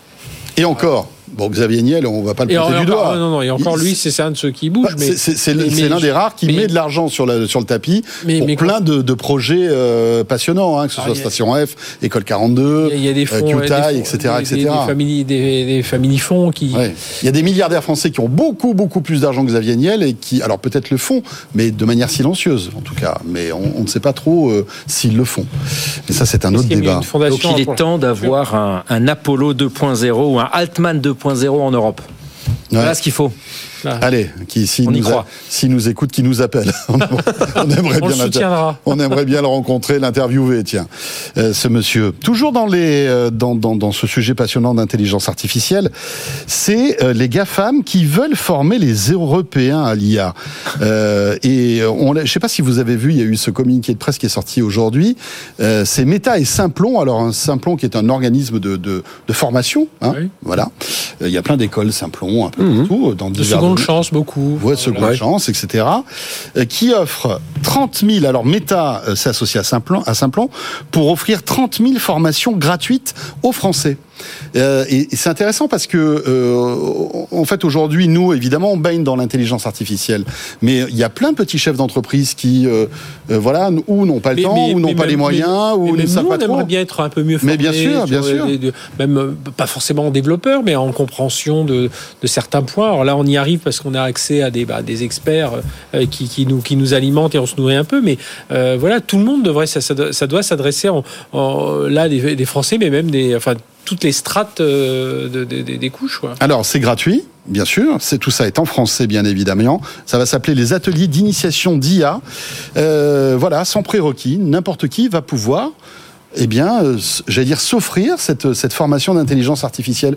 Et encore, bon, Xavier Niel, on va pas le pointer encore, du doigt. non, non, et encore Il- lui, c'est un de ceux qui bougent, Bah, mais c'est- l'un des rares qui mais- met de l'argent sur, la- sur le tapis Mais- pour mais plein de, de projets euh, passionnants, hein, que ce Ah, soit a- Station F, École 42, il y a- il y a des euh, fonds, QTI, des fonds- etc., des- etc. Des, des familles, des, des familles fonds qui. Ouais. Il y a des milliardaires français qui ont beaucoup, beaucoup plus d'argent que Xavier Niel et qui, alors peut-être le font, mais de manière silencieuse en tout cas. Mais on, on ne sait pas trop euh, s'ils le font. Mais ça, c'est un autre débat. Donc il est temps d'avoir un, un Apollo 2.0 ou un Altman 2.0 en Europe. Ouais. Voilà ce qu'il faut. Allez, qui s'il On y nous, a- écoute, qui nous appelle. on aimerait On bien. On aimerait bien le rencontrer, l'interviewer, tiens, euh, ce monsieur. Toujours dans les euh, dans, dans, dans ce sujet passionnant d'intelligence artificielle, c'est euh, les GAFAM qui veulent former les Européens à l'IA. Euh, et on, l'a- je sais pas si vous avez vu, il y a eu ce communiqué de presse qui est sorti aujourd'hui. Euh, c'est Meta et Simplon. Alors un Simplon qui est un organisme de, de, de formation, hein, Oui. voilà. Euh, Il y a plein d'écoles Simplon un peu partout, euh, dans De divers seconde chance, beaucoup. de seconde chance, etc., euh, qui offre 30 000, alors Meta euh, s'est associé à Simplon, à Simplon, pour offrir 30 000 formations gratuites aux Français. Euh, et et c'est intéressant parce que, euh, en fait, aujourd'hui, nous, évidemment, on baigne dans l'intelligence artificielle, mais il y a plein de petits chefs d'entreprise qui, euh, voilà, ou n'ont pas le Mais- temps, mais- ou n'ont pas même- les moyens, mais- ou ne savent pas on trop. aimerait bien être un peu mieux formés. Mais bien sûr, bien sûr. les- de- même pas forcément en développeur, mais en compréhension de, de certains points. Alors là, on y arrive parce qu'on a accès à des, bah, des experts qui, qui nous, qui nous alimentent et on se nourrit un peu. Mais voilà, tout le monde devrait, ça, ça doit, s'adresser en, en- là des, des Français, mais même des, enfin toutes les strates euh, de- de- des- couches. Alors, c'est gratuit, bien sûr. C'est tout ça est en français, bien évidemment. Ça va s'appeler les ateliers d'initiation d'IA. Euh, voilà, sans prérequis, n'importe qui va pouvoir, eh bien, euh, j'allais dire, s'offrir cette, cette formation d'intelligence artificielle.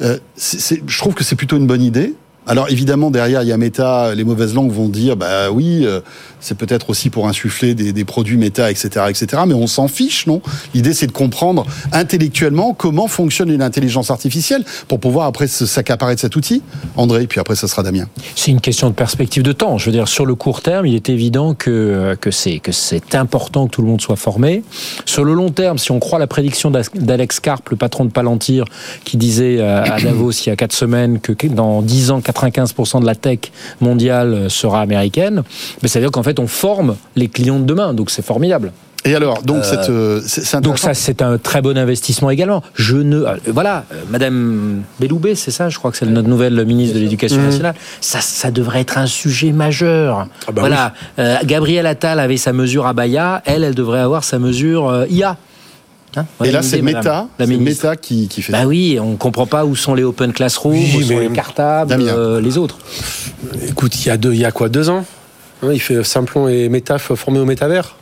Je trouve que c'est plutôt une bonne idée. Alors évidemment derrière il y a Meta, les mauvaises langues vont dire bah oui euh, c'est peut-être aussi pour insuffler des, produits Meta etc etc mais on s'en fiche non? L'idée c'est de comprendre intellectuellement comment fonctionne une intelligence artificielle pour pouvoir après s'accaparer de cet outil. André puis après ça sera Damien. C'est une question de perspective de temps. Je veux dire, sur le court terme, il est évident que, c'est que c'est important que tout le monde soit formé. Sur le long terme, si on croit la prédiction d'Alex Karp, le patron de Palantir, qui disait euh, à Davos il y a quatre semaines que dans 10 ans, 95% de la tech mondiale sera américaine, mais ça veut dire qu'en fait, on forme les clients de demain. Donc c'est formidable. Et alors donc cette euh, c'est c'est Donc intéressant. ça, c'est un très bon investissement également. Je ne, euh, voilà, euh, Madame Belloubet, c'est ça, je crois que c'est notre nouvelle ministre de l'Éducation nationale. Ça, ça devrait être un sujet majeur. Ah bah voilà, euh, Gabrielle Attal avait sa mesure Abaya, elle, elle devrait avoir sa mesure euh, IA. Hein Et là c'est Meta, qui, qui fait Bah ça. oui, on comprend pas où sont les open classrooms, Oui, où sont les cartables, euh, les autres. Écoute, il y a deux, il y a quoi, deux ans Hein, Il fait Simplon et Meta formés au métavers.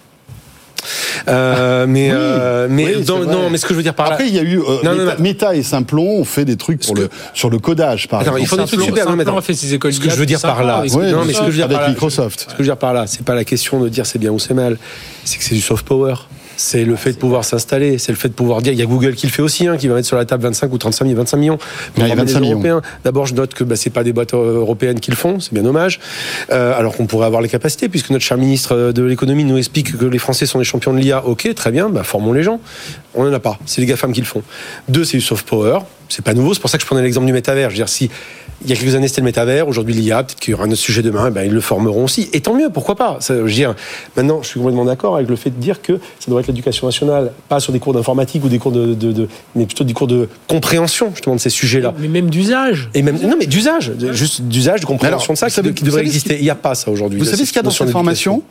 Euh, mais euh, mais Oui, c'est dans- vrai. non, mais ce que je veux dire par là. Après, il y a eu euh, Non, non, Meta, non. Meta et Simplon ont fait des trucs pour le, sur le codage, par Attends, exemple. il faut des trucs super. Non, mais Simplon a fait ses écoles Ce que je veux dire par là, non, mais ce que je veux dire avec par là, Microsoft. Ce que je veux dire par là, c'est pas la question de dire c'est bien ou c'est mal, c'est que c'est du soft power. C'est le fait de pouvoir s'installer, c'est le fait de pouvoir dire. Il y a Google qui le fait aussi, hein, qui va mettre sur la table 25 ou 35 000, 25 millions. il y a former 25 les millions. D'abord, je note que bah, c'est pas des boîtes euh, européennes qui le font, c'est bien dommage. Euh, alors qu'on pourrait avoir les capacités, puisque notre cher ministre euh, de l'économie nous explique que les Français sont des champions de l'IA. Ok, très bien, bah, formons les gens. On n'en a pas. C'est les GAFAM qui le font. Deux, c'est du soft power. C'est pas nouveau. C'est pour ça que je prenais l'exemple du métavers. Je veux dire, si il y a quelques années c'était le métavers, aujourd'hui l'IA, peut-être qu'il y aura un autre sujet demain, ben, ils le formeront aussi. Et tant mieux, pourquoi pas? Ça, Je veux dire, maintenant, je suis complètement d'accord avec le fait de dire que ça doit être l'éducation nationale, pas sur des cours d'informatique ou des cours de, de- de- mais plutôt des cours de compréhension justement de ces sujets-là. Mais même d'usage. Et même non mais d'usage, de- juste d'usage, de compréhension Alors, de ça qui, savez- de- qui devrait exister. Il n'y a pas ça aujourd'hui. Vous là, savez ce qu'il y a dans cette formation?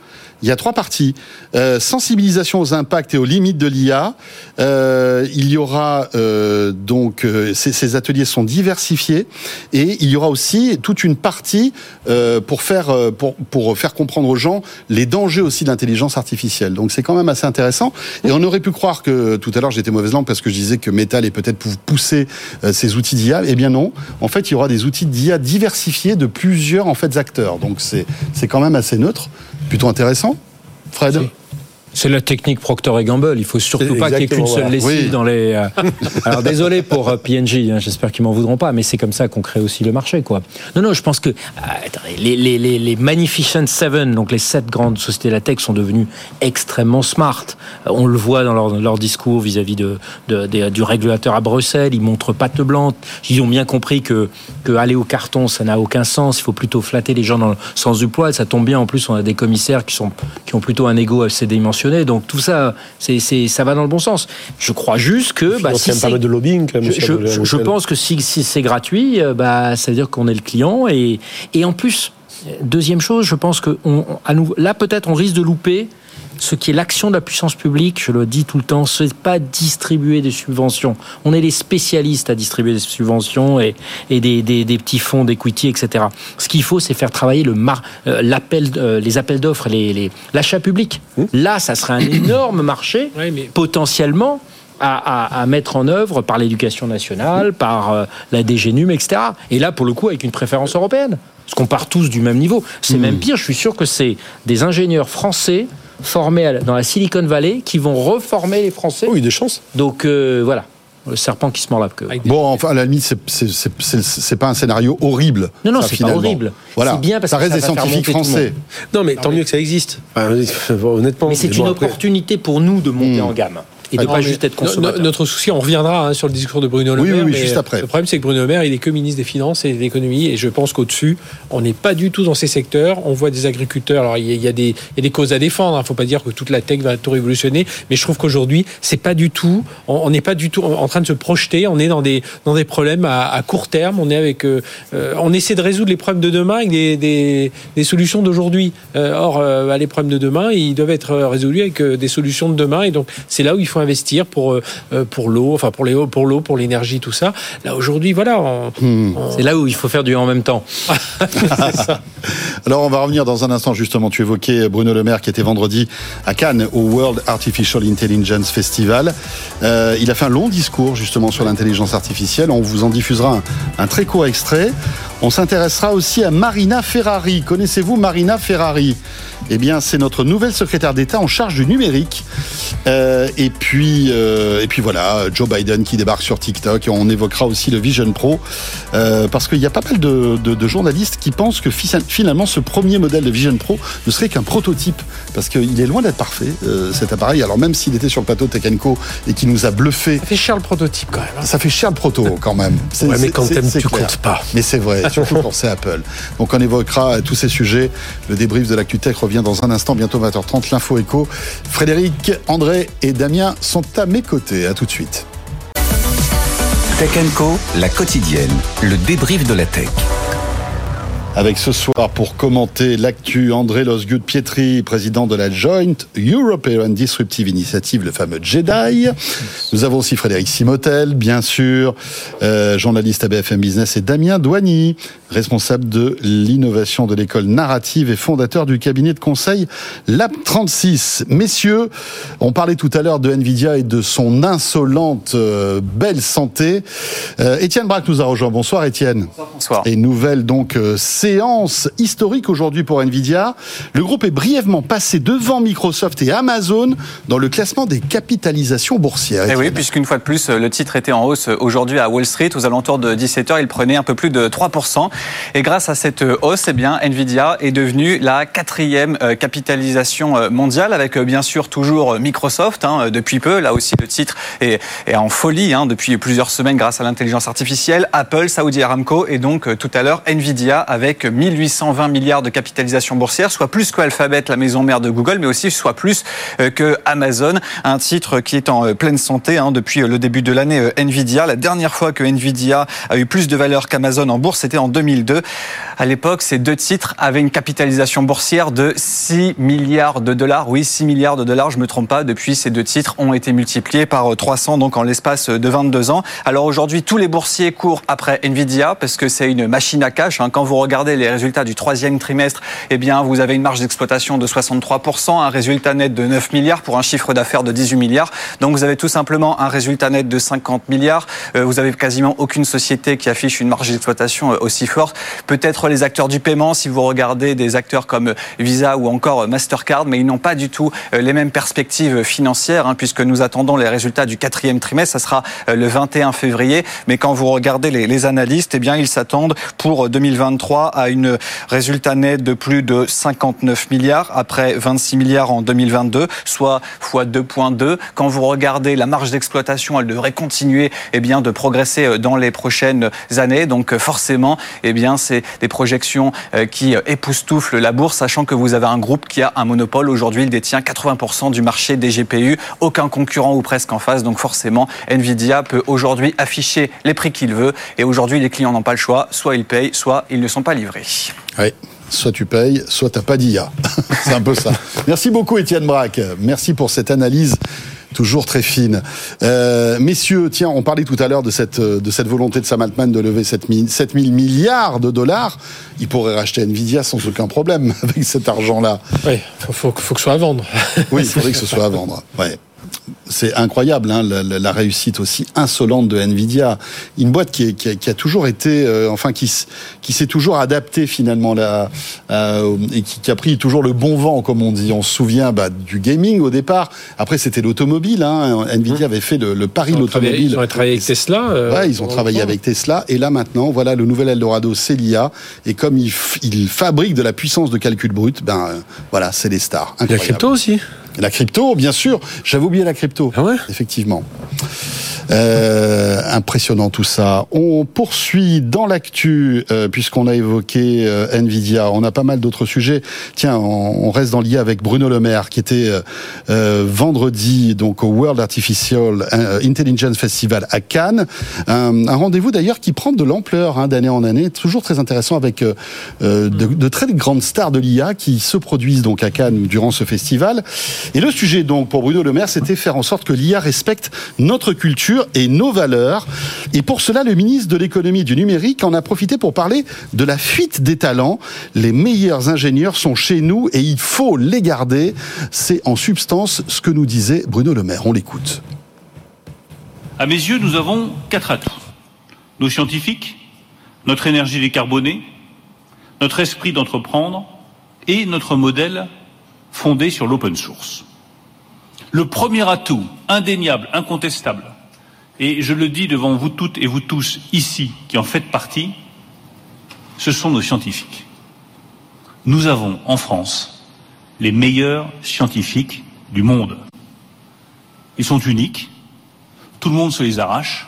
Il y a trois parties. Euh, sensibilisation aux impacts et aux limites de l'IA. Euh, il y aura euh, donc euh, ces, ateliers sont diversifiés et il y aura aussi toute une partie euh, pour faire euh, pour pour faire comprendre aux gens les dangers aussi de l'intelligence artificielle. Donc c'est quand même assez intéressant. Et on aurait pu croire que tout à l'heure j'étais mauvaise langue parce que je disais que Meta allait peut-être pou- pousser euh, ces outils d'IA. Eh bien non. En fait, il y aura des outils d'IA diversifiés de plusieurs en fait acteurs. Donc c'est c'est quand même assez neutre, plutôt intéressant. Fred? C'est la technique Procter et Gamble. Il faut surtout pas qu'il y ait qu'une seule lessive Oui. dans les. euh, Alors désolé pour euh, PNG. hein, J'espère qu'ils m'en voudront pas, mais c'est comme ça qu'on crée aussi le marché, quoi. Non, non, je pense que attendez, les, les, les, les Magnificent Seven, donc les sept grandes sociétés de la tech, sont devenues extrêmement smart. Euh, On le voit dans leur, leur discours vis-à-vis de, du régulateur à Bruxelles. Ils montrent patte blanche. Ils ont bien compris que, que aller au carton, ça n'a aucun sens. Il faut plutôt flatter les gens dans le sens du poil. Ça tombe bien. En plus, on a des commissaires qui sont qui ont plutôt un ego assez Donc tout ça, c'est, c'est, ça va dans le bon sens. Je crois juste que bah, si c'est- mal de lobbying quand même. je, je- pense que si, si c'est gratuit, euh, bah, ça veut dire qu'on est le client. Et, et en plus, deuxième chose, je pense que on, on- à nouveau, là, peut-être, on risque de louper ce qui est l'action de la puissance publique. Je le dis tout le temps, c'est pas distribuer des subventions. On est les spécialistes à distribuer des subventions et, et des, des, des petits fonds d'equity, etc. Ce qu'il faut, c'est faire travailler le mar, euh, l'appel, euh, les appels d'offres, les, l'achat public. Là, ça serait un énorme marché mais potentiellement à, à- à mettre en œuvre par l'éducation nationale, par euh, la DGNUM, etc. Et là, pour le coup, avec une préférence européenne. Parce qu'on part tous du même niveau. C'est même pire, je suis sûr que c'est des ingénieurs français formés dans la Silicon Valley qui vont reformer les Français. Oui, des chances. Donc euh, voilà, le serpent qui se mord la queue. Bon, enfin, à la limite, c'est- pas un scénario horrible. Non, non, c'est pas finalement. horrible. Voilà. C'est bien parce ça que reste ça des va scientifiques français. Non, mais tant mieux que ça existe. Enfin, honnêtement. Mais c'est bon, une après- opportunité pour nous de monter en gamme et de Non, pas juste être consommateur. Notre souci, on reviendra hein, sur le discours de Bruno Le Oui, Maire. oui, oui, mais juste après. Le problème, c'est que Bruno Le Maire, il est que ministre des Finances et de l'économie, et je pense qu'au-dessus, on n'est pas du tout dans ces secteurs. On voit des agriculteurs. Alors, il y a, il y a des, il y a des causes à défendre. Il ne faut pas dire que toute la tech va tout révolutionner, mais je trouve qu'aujourd'hui, c'est pas du tout. On n'est pas du tout en train de se projeter. On est dans des dans des problèmes à, à court terme. On est avec, euh, euh, on essaie de résoudre les problèmes de demain avec des, des, des solutions d'aujourd'hui. Euh, or, euh, bah, les problèmes de demain, ils doivent être résolus avec euh, des solutions de demain, et donc c'est là où il faut investir pour euh, euh, pour l'eau, enfin pour les pour l'eau, pour l'énergie, tout ça. Là aujourd'hui, voilà. on- Hmm. on- C'est là où il faut faire du en même temps. Alors, on va revenir dans un instant, justement. Tu évoquais Bruno Le Maire qui était vendredi à Cannes au World Artificial Intelligence Festival. Euh, il a fait un long discours, justement, sur l'intelligence artificielle. On vous en diffusera un, un très court extrait. On s'intéressera aussi à Marina Ferrari. Connaissez-vous Marina Ferrari? Eh bien, c'est notre nouvelle secrétaire d'État en charge du numérique. Euh, et puis, euh, et puis voilà, Joe Biden qui débarque sur TikTok. Et on évoquera aussi le Vision Pro, euh, parce qu'il y a pas mal de, de- de journalistes qui pensent que fi- finalement ce premier modèle de Vision Pro ne serait qu'un prototype, parce qu'il est loin d'être parfait euh, cet appareil. Alors même s'il était sur le plateau de Tech Co et qui nous a bluffé, Ça fait cher le prototype quand même. hein. ça fait cher le proto quand même. Ouais, mais quand t'aimes, tu clair. comptes pas. Mais c'est vrai, surtout quand c'est Apple. Donc on évoquera tous ces sujets. Le débrief de l'actu tech revient dans un instant, bientôt 20h30. L'info écho. Frédéric, André et Damien sont à mes côtés. À tout de suite. Tech Co, la quotidienne, le débrief de la tech. Avec ce soir pour commenter l'actu, André Losgut Pietri, président de la Joint European Disruptive Initiative, le fameux JEDI. Nous avons aussi Frédéric Simotel, bien sûr, euh, journaliste à BFM Business, et Damien Douany, responsable de l'innovation de l'école narrative et fondateur du cabinet de conseil Lab 36. Messieurs, on parlait tout à l'heure de Nvidia et de son insolente euh, belle santé. Euh, Étienne Braque nous a rejoint. Bonsoir Étienne. Bonsoir. Et nouvelle donc euh, séance historique aujourd'hui pour Nvidia. Le groupe est brièvement passé devant Microsoft et Amazon dans le classement des capitalisations boursières. Et oui, Étienne. puisqu'une fois de plus, le titre était en hausse aujourd'hui à Wall Street. Aux alentours de 17h, il prenait un peu plus de 3%. Et grâce à cette hausse, eh bien, Nvidia est devenue la quatrième euh, capitalisation euh, mondiale, avec euh, bien sûr toujours Microsoft hein, depuis peu. Là aussi, le titre est, en folie hein, depuis plusieurs semaines grâce à l'intelligence artificielle. Apple, Saudi Aramco et donc euh, tout à l'heure Nvidia avec 1820 milliards de capitalisation boursière, soit plus que Alphabet, la maison mère de Google, mais aussi soit plus euh, que Amazon. Un titre qui est en euh, pleine santé hein, depuis euh, le début de l'année euh, Nvidia. La dernière fois que Nvidia a eu plus de valeur qu'Amazon en bourse, c'était en 2002. À l'époque, ces deux titres avaient une capitalisation boursière de 6 milliards de dollars. Oui, 6 milliards de dollars, je me trompe pas. Depuis, ces deux titres ont été multipliés par 300 donc en l'espace de 22 ans. Alors aujourd'hui, tous les boursiers courent après Nvidia parce que c'est une machine à cash. hein. Quand vous regardez les résultats du troisième trimestre, eh bien, vous avez une marge d'exploitation de 63%, un résultat net de 9 milliards pour un chiffre d'affaires de 18 milliards. Donc vous avez tout simplement un résultat net de 50 milliards. Euh, vous avez quasiment aucune société qui affiche une marge d'exploitation euh, aussi forte. Peut-être les acteurs du paiement, si vous regardez des acteurs comme Visa ou encore Mastercard, mais ils n'ont pas du tout euh, les mêmes perspectives financières, hein, puisque nous attendons les résultats du quatrième trimestre. Ça sera euh, le 21 février. Mais quand vous regardez les, analystes, eh bien, ils s'attendent pour 2023 à une résultat net de plus de 59 milliards après 26 milliards en 2022, soit fois 2.2. Quand vous regardez la marge d'exploitation, elle devrait continuer eh bien, de progresser euh, dans les prochaines années. Donc forcément, eh bien, c'est des projections euh, qui euh, époustouflent la bourse, sachant que vous avez un groupe qui a un monopole. Aujourd'hui, il détient 80% du marché des GPU, aucun concurrent ou presque en face. Donc forcément, Nvidia peut aujourd'hui afficher les prix qu'il veut. Et aujourd'hui, les clients n'ont pas le choix. Soit ils payent, soit ils ne sont pas livrés. Oui. Soit tu payes, soit t'as pas d'IA. C'est un peu ça. Merci beaucoup Étienne Braque. Merci pour cette analyse toujours très fine. Euh, messieurs, tiens, on parlait tout à l'heure de cette, de cette volonté de Sam Altman de lever 7 000, 7 000 milliards de dollars. Il pourrait racheter Nvidia sans aucun problème avec cet argent-là. Oui, faut, faut, faut que ce soit à vendre. Oui, il faudrait que ce soit à vendre. Ouais. C'est incroyable, hein, la, réussite aussi insolente de Nvidia. Une boîte qui, est, qui, a, qui a, toujours été, euh, enfin, qui, qui s'est toujours adaptée finalement là, euh, et qui, qui, a pris toujours le bon vent, comme on dit. On se souvient bah, du gaming au départ. Après, c'était l'automobile. Hein. Nvidia avait fait le, le pari de l'automobile. Ils ont travaillé avec Tesla. Euh, ouais, ils ont travaillé avec Tesla. Et là maintenant, voilà, le nouvel Eldorado, c'est l'IA. Et comme ils il fabriquent de la puissance de calcul brut, ben euh, voilà, c'est les stars. Il y a crypto aussi. La crypto, bien sûr. J'avais oublié la crypto. Ah ouais Effectivement. Euh, impressionnant tout ça. On poursuit dans l'actu, euh, puisqu'on a évoqué euh, Nvidia. On a pas mal d'autres sujets. Tiens, on, on reste dans l'IA avec Bruno Le Maire, qui était euh, vendredi donc au World Artificial Intelligence Festival à Cannes. Un, un rendez-vous d'ailleurs qui prend de l'ampleur hein, d'année en année. Toujours très intéressant avec de, de, très grandes stars de l'IA qui se produisent donc à Cannes durant ce festival. Et le sujet donc pour Bruno Le Maire, c'était faire en sorte que l'IA respecte notre culture et nos valeurs. Et pour cela, le ministre de l'économie et du numérique en a profité pour parler de la fuite des talents. Les meilleurs ingénieurs sont chez nous et il faut les garder. C'est en substance ce que nous disait Bruno Le Maire. On l'écoute. À mes yeux, nous avons quatre atouts. Nos scientifiques, notre énergie décarbonée, notre esprit d'entreprendre et notre modèle fondé sur l'open source. Le premier atout, indéniable, incontestable, et je le dis devant vous toutes et vous tous ici qui en faites partie, ce sont nos scientifiques. Nous avons en France les meilleurs scientifiques du monde. Ils sont uniques, tout le monde se les arrache,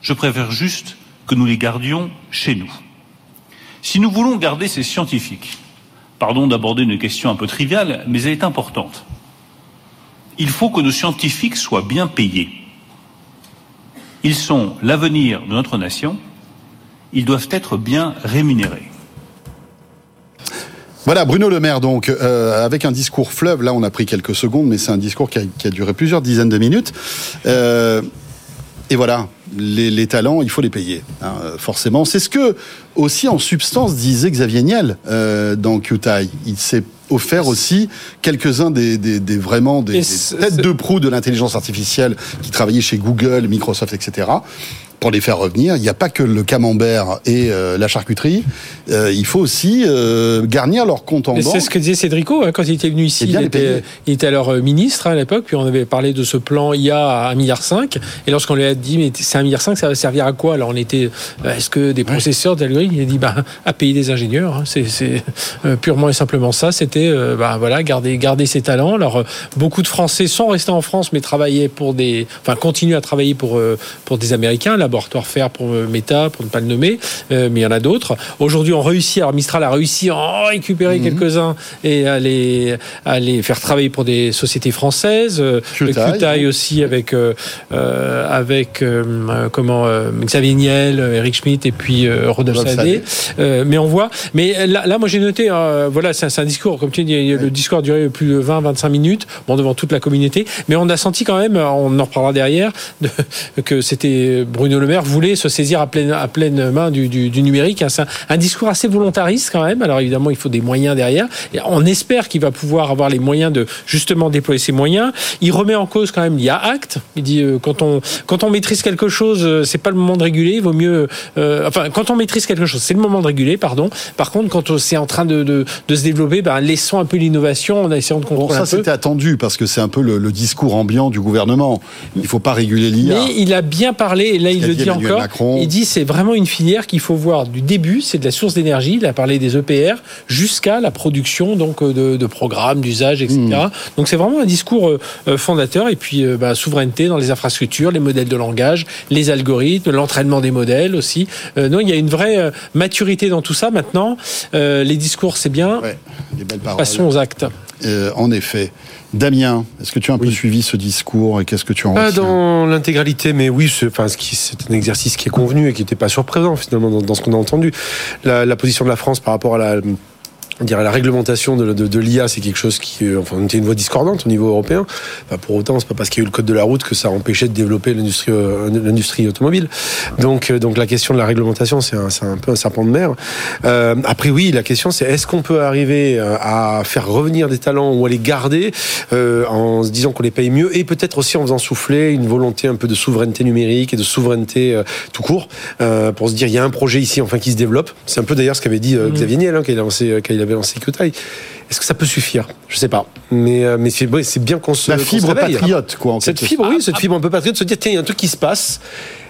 je préfère juste que nous les gardions chez nous. Si nous voulons garder ces scientifiques, pardon d'aborder une question un peu triviale, mais elle est importante, il faut que nos scientifiques soient bien payés. Ils sont l'avenir de notre nation. Ils doivent être bien rémunérés. Voilà, Bruno Le Maire, donc, euh, avec un discours fleuve. Là, on a pris quelques secondes, mais c'est un discours qui a, duré plusieurs dizaines de minutes. Euh, et voilà, les, les talents, il faut les payer, hein, forcément. C'est ce que aussi en substance disait Xavier Niel euh, dans QTI. Il s'est offert aussi quelques-uns des, des, des vraiment des, têtes de proue de l'intelligence artificielle qui travaillaient chez Google, Microsoft, etc. Pour les faire revenir, il n'y a pas que le camembert et euh, la charcuterie. Euh, il faut aussi euh, garnir leur compte en banque. C'est ce que disait Cédrico hein, quand il était venu ici. Il était, il était alors ministre hein, à l'époque, puis on avait parlé de ce plan IA à 1,5 milliard. Et lorsqu'on lui a dit, mais c'est 1,5 milliard, ça va servir à quoi? Alors on était, est-ce que des processeurs, des algorithmes Il a dit, bah, à payer des ingénieurs. hein. C'est purement et simplement ça. C'était, bah, voilà, garder, garder ses talents. Alors beaucoup de Français sont restés en France, mais travaillaient pour des, enfin, continuent à travailler pour, pour des Américains, laboratoire Faire pour euh, Meta, pour ne pas le nommer, euh, mais il y en a d'autres. Aujourd'hui, on réussit, alors Mistral a réussi à en récupérer quelques-uns et à les, à les faire travailler pour des sociétés françaises. Euh, Qtai, Qtai aussi avec, euh, euh, avec euh, euh, comment, euh, Xavier Niel, euh, Eric Schmidt et puis euh, Rodolphe Sadé. Euh, mais on voit. Mais là, là moi j'ai noté, euh, voilà, c'est un, discours, comme tu dis, le discours a duré plus de 20-25 minutes, bon, devant toute la communauté. Mais on a senti quand même, on en reparlera derrière, de, que c'était Bruno Le Maire voulait se saisir à pleine, à pleine main du, du, du numérique. C'est un, un discours assez volontariste quand même. Alors évidemment, il faut des moyens derrière. Et on espère qu'il va pouvoir avoir les moyens de justement déployer ses moyens. Il remet en cause quand même l'IA Act. Il dit euh, quand on quand on maîtrise quelque chose, euh, c'est pas le moment de réguler. Il vaut mieux, euh, enfin, quand on maîtrise quelque chose, c'est le moment de réguler. Pardon. Par contre, quand c'est en train de, de, de se développer, ben, laissons un peu l'innovation en essayant de Bon, contrôler ça, un peu. c'était attendu parce que c'est un peu le, le discours ambiant du gouvernement. Il faut pas réguler l'IA. Mais il a bien parlé, et là il dit Emmanuel encore. Macron. Il dit c'est vraiment une filière qu'il faut voir du début, c'est de la source d'énergie. Il a parlé des EPR jusqu'à la production donc euh, de, de programmes, d'usages, etc. Hmm. Donc c'est vraiment un discours euh, euh, fondateur. Et puis bah, souveraineté dans les infrastructures, les modèles de langage, les algorithmes, l'entraînement des modèles aussi. Euh, non, il y a une vraie maturité dans tout ça. Maintenant, euh, les discours c'est bien. Ouais, des belles paroles. Passons aux actes. Euh, en effet. Damien, est-ce que tu as un peu suivi ce discours et qu'est-ce que tu en Pas dans l'intégralité, mais oui, c'est enfin, un exercice qui est convenu et qui n'était pas surprenant finalement dans, dans ce qu'on a entendu. La, la position de la France par rapport à la, on dirait la réglementation de, de, de l'IA, c'est quelque chose qui, euh, enfin, était une voie discordante au niveau européen. Enfin, pour autant, c'est pas parce qu'il y a eu le code de la route que ça a empêché de développer l'industrie, euh, l'industrie automobile. Donc, euh, donc la question de la réglementation, c'est un, c'est un peu un serpent de mer. Euh, après, oui, la question, c'est est-ce qu'on peut arriver à faire revenir des talents ou à les garder euh, en se disant qu'on les paye mieux et peut-être aussi en faisant souffler une volonté un peu de souveraineté numérique et de souveraineté euh, tout court euh, pour se dire il y a un projet ici enfin qui se développe. C'est un peu d'ailleurs ce qu'avait dit euh, Xavier Niel hein, il a lancé quand il avait lancé Qtai. Est-ce que ça peut suffire? Je sais pas, mais euh, mais c'est bien qu'on se La se fibre patriote, quoi. En Cette fibre, oui, cette fibre un peu patriote, se dire tiens il y a un truc qui se passe.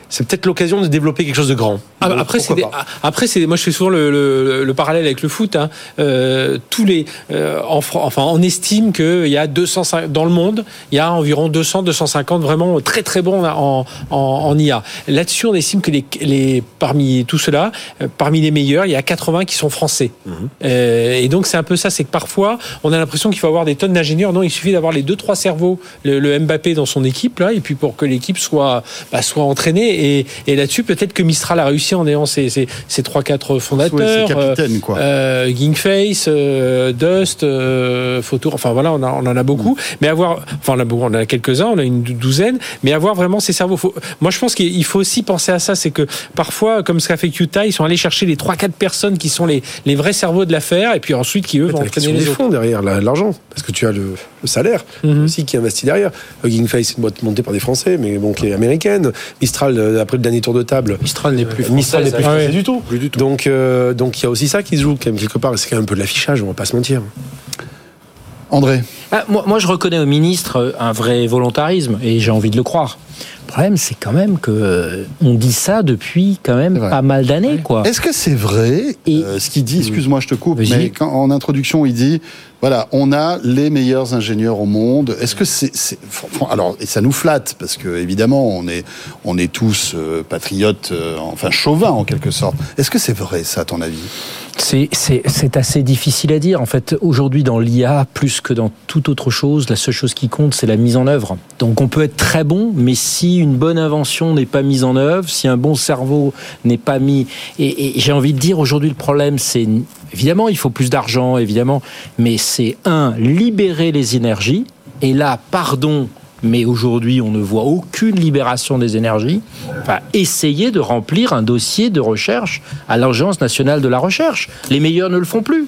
C'est peut-être l'occasion de développer quelque chose de grand. Ah, bah, Donc, après, c'est des- après, c'est moi je fais souvent le, le- le parallèle avec le foot. hein. Euh, tous les, euh, en, enfin, on estime qu'il y a 205 dans le monde, il y a environ 200, 250 vraiment très très bons en, en, en IA. Là-dessus, on estime que les, les parmi tout cela, euh, parmi les meilleurs, il y a 80 qui sont français. Euh, et donc c'est un peu ça, c'est que parfois on a l'impression qu'il faut avoir des tonnes d'ingénieurs. Non, il suffit d'avoir les deux trois cerveaux, le, le Mbappé dans son équipe là, et puis pour que l'équipe soit bah, soit entraînée. Et, et là-dessus, peut-être que Mistral a réussi en ayant ses ses, ses trois quatre fondateurs. Ouais, c'est euh, capitaine, quoi. euh, Gingface, euh, Dust, euh, enfin voilà, on, a- on en a beaucoup. Mais avoir, enfin on, a on en a quelques-uns, on a une dou- douzaine, mais avoir vraiment ces cerveaux. Faut, moi je pense qu'il faut aussi penser à ça, c'est que parfois, comme ce qu'a fait Qta, ils sont allés chercher les 3-4 personnes qui sont les, les vrais cerveaux de l'affaire, et puis ensuite qui eux Ouais, vont entraîner les fonds derrière, la- l'argent, parce que tu as le, le salaire Mhm. aussi qui investit derrière. Hugging Face, c'est une boîte montée par des Français, mais bon, qui est américaine. Mistral, euh, après le dernier tour de table, Mistral n'est plus Mistral n'est plus française. français du tout. Donc, euh, donc il y a aussi ça qui se joue quand même, quelque part. C'est quand même un peu de l'affichage, on va pas se mentir. André, Ah, moi, moi, je reconnais au ministre euh, un vrai volontarisme et j'ai envie de le croire. Le problème, c'est quand même que euh, on dit ça depuis quand même pas mal d'années, quoi. est-ce que c'est vrai Et- euh, ce qu'il dit Excuse-moi, je te coupe, Vas-y. mais quand, en introduction, il dit voilà, on a les meilleurs ingénieurs au monde. Est-ce que c'est, alors et ça nous flatte parce que évidemment on est on est tous euh, patriotes, euh, enfin chauvins en quelque sorte. Est-ce que c'est vrai ça à ton avis? C'est- assez difficile à dire. En fait, aujourd'hui, dans l'IA, plus que dans toute autre chose, la seule chose qui compte, c'est la mise en œuvre. Donc, on peut être très bon, mais si une bonne invention n'est pas mise en œuvre, si un bon cerveau n'est pas mis... Et j'ai envie de dire, aujourd'hui, le problème, c'est... Évidemment, il faut plus d'argent, évidemment, mais c'est, un, libérer les énergies. Et là, pardon, mais aujourd'hui on ne voit aucune libération des énergies, va essayer de remplir un dossier de recherche à l'Agence nationale de la recherche. Les meilleurs ne le font plus.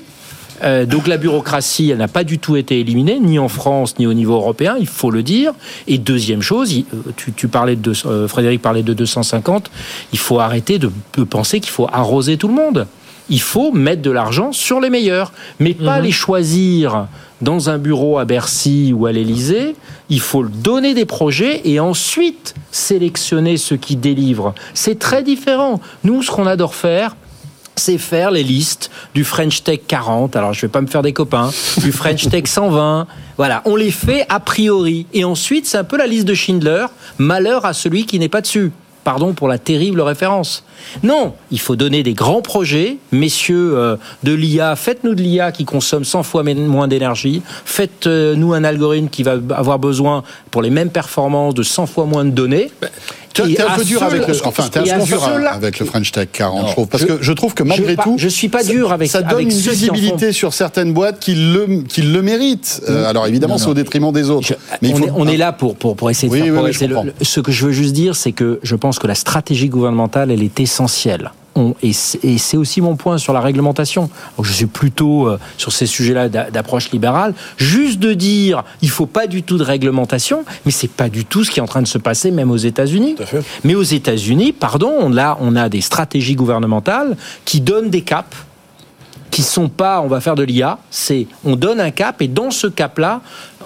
Euh, donc la bureaucratie, elle n'a pas du tout été éliminée, ni en France, ni au niveau européen, il faut le dire. Et deuxième chose, euh, tu, parlais de, euh, Frédéric parlait de 250, il faut arrêter de penser qu'il faut arroser tout le monde. Il faut mettre de l'argent sur les meilleurs, mais pas les choisir dans un bureau à Bercy ou à l'Élysée. Il faut donner des projets et ensuite sélectionner ceux qui délivrent. C'est très différent. Nous, ce qu'on adore faire, c'est faire les listes du French Tech 40. Alors, je vais pas me faire des copains. Du French Tech 120. Voilà, on les fait a priori. Et ensuite, c'est un peu la liste de Schindler. Malheur à celui qui n'est pas dessus. Pardon pour la terrible référence. Non, il faut donner des grands projets. Messieurs euh, de l'IA, faites-nous de l'IA qui consomme 100 fois moins d'énergie. Faites-nous un algorithme qui va avoir besoin, pour les mêmes performances, de 100 fois moins de données. Tu Et es un peu dur avec le, enfin, t'es un peu dur avec le French Tech 40, je trouve, parce je- que je trouve que malgré je pas- tout, je suis pas ça- dur avec- ça donne avec une visibilité sur certaines boîtes qui le, qui le méritent. Euh, alors évidemment, c'est au détriment des autres. Je- mais il on, faut- est, on est là pour, pour, pour essayer de Oui, faire oui, progresser le- Ce que je veux juste dire, c'est que je pense que la stratégie gouvernementale, elle est essentielle. On- et c'est aussi mon point sur la réglementation. Donc, je suis plutôt euh, sur ces sujets-là d'a- d'approche libérale. Juste de dire, il faut pas du tout de réglementation, mais c'est pas du tout ce qui est en train de se passer, même aux États-Unis. Mais aux États-Unis, pardon, on a, on a des stratégies gouvernementales qui donnent des caps qui sont pas on va faire de l'IA, c'est on donne un cap et dans ce cap-là,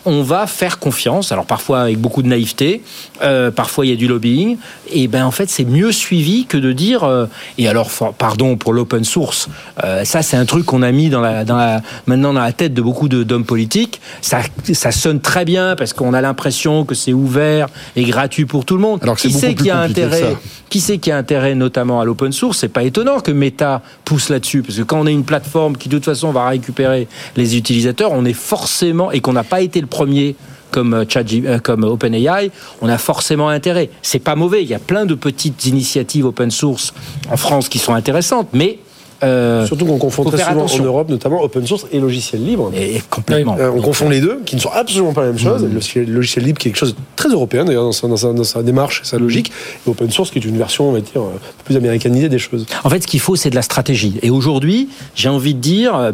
on va faire confiance. Alors parfois avec beaucoup de naïveté, euh, parfois il y a du lobbying. Et ben en fait c'est mieux suivi que de dire euh, et alors pardon pour l'open source. euh, ça c'est un truc qu'on a mis dans la, dans la maintenant dans la tête de beaucoup de- d'hommes politiques. Ça ça sonne très bien parce qu'on a l'impression que c'est ouvert et gratuit pour tout le monde. Alors qui sait qui a intérêt qui sait qui a intérêt notamment à l'open source? C'est pas étonnant que Meta pousse là-dessus, parce que quand on a une plateforme qui de toute façon va récupérer les utilisateurs, on est forcément et qu'on n'a pas été le premier comme euh, euh, comme OpenAI, on a forcément intérêt. C'est pas mauvais. Il y a plein de petites initiatives open source en France qui sont intéressantes, mais euh, Surtout qu'on confond très souvent attention. en Europe, notamment open source et logiciel libre. et complètement. Euh, on confond les deux, qui ne sont absolument pas la même chose. Le logiciel- le logiciel libre, qui est quelque chose de très européen d'ailleurs dans sa, dans sa- dans sa démarche et sa logique, et open source, qui est une version, on va dire, euh, plus américanisée des choses. En fait, ce qu'il faut, c'est de la stratégie. Et aujourd'hui, j'ai envie de dire,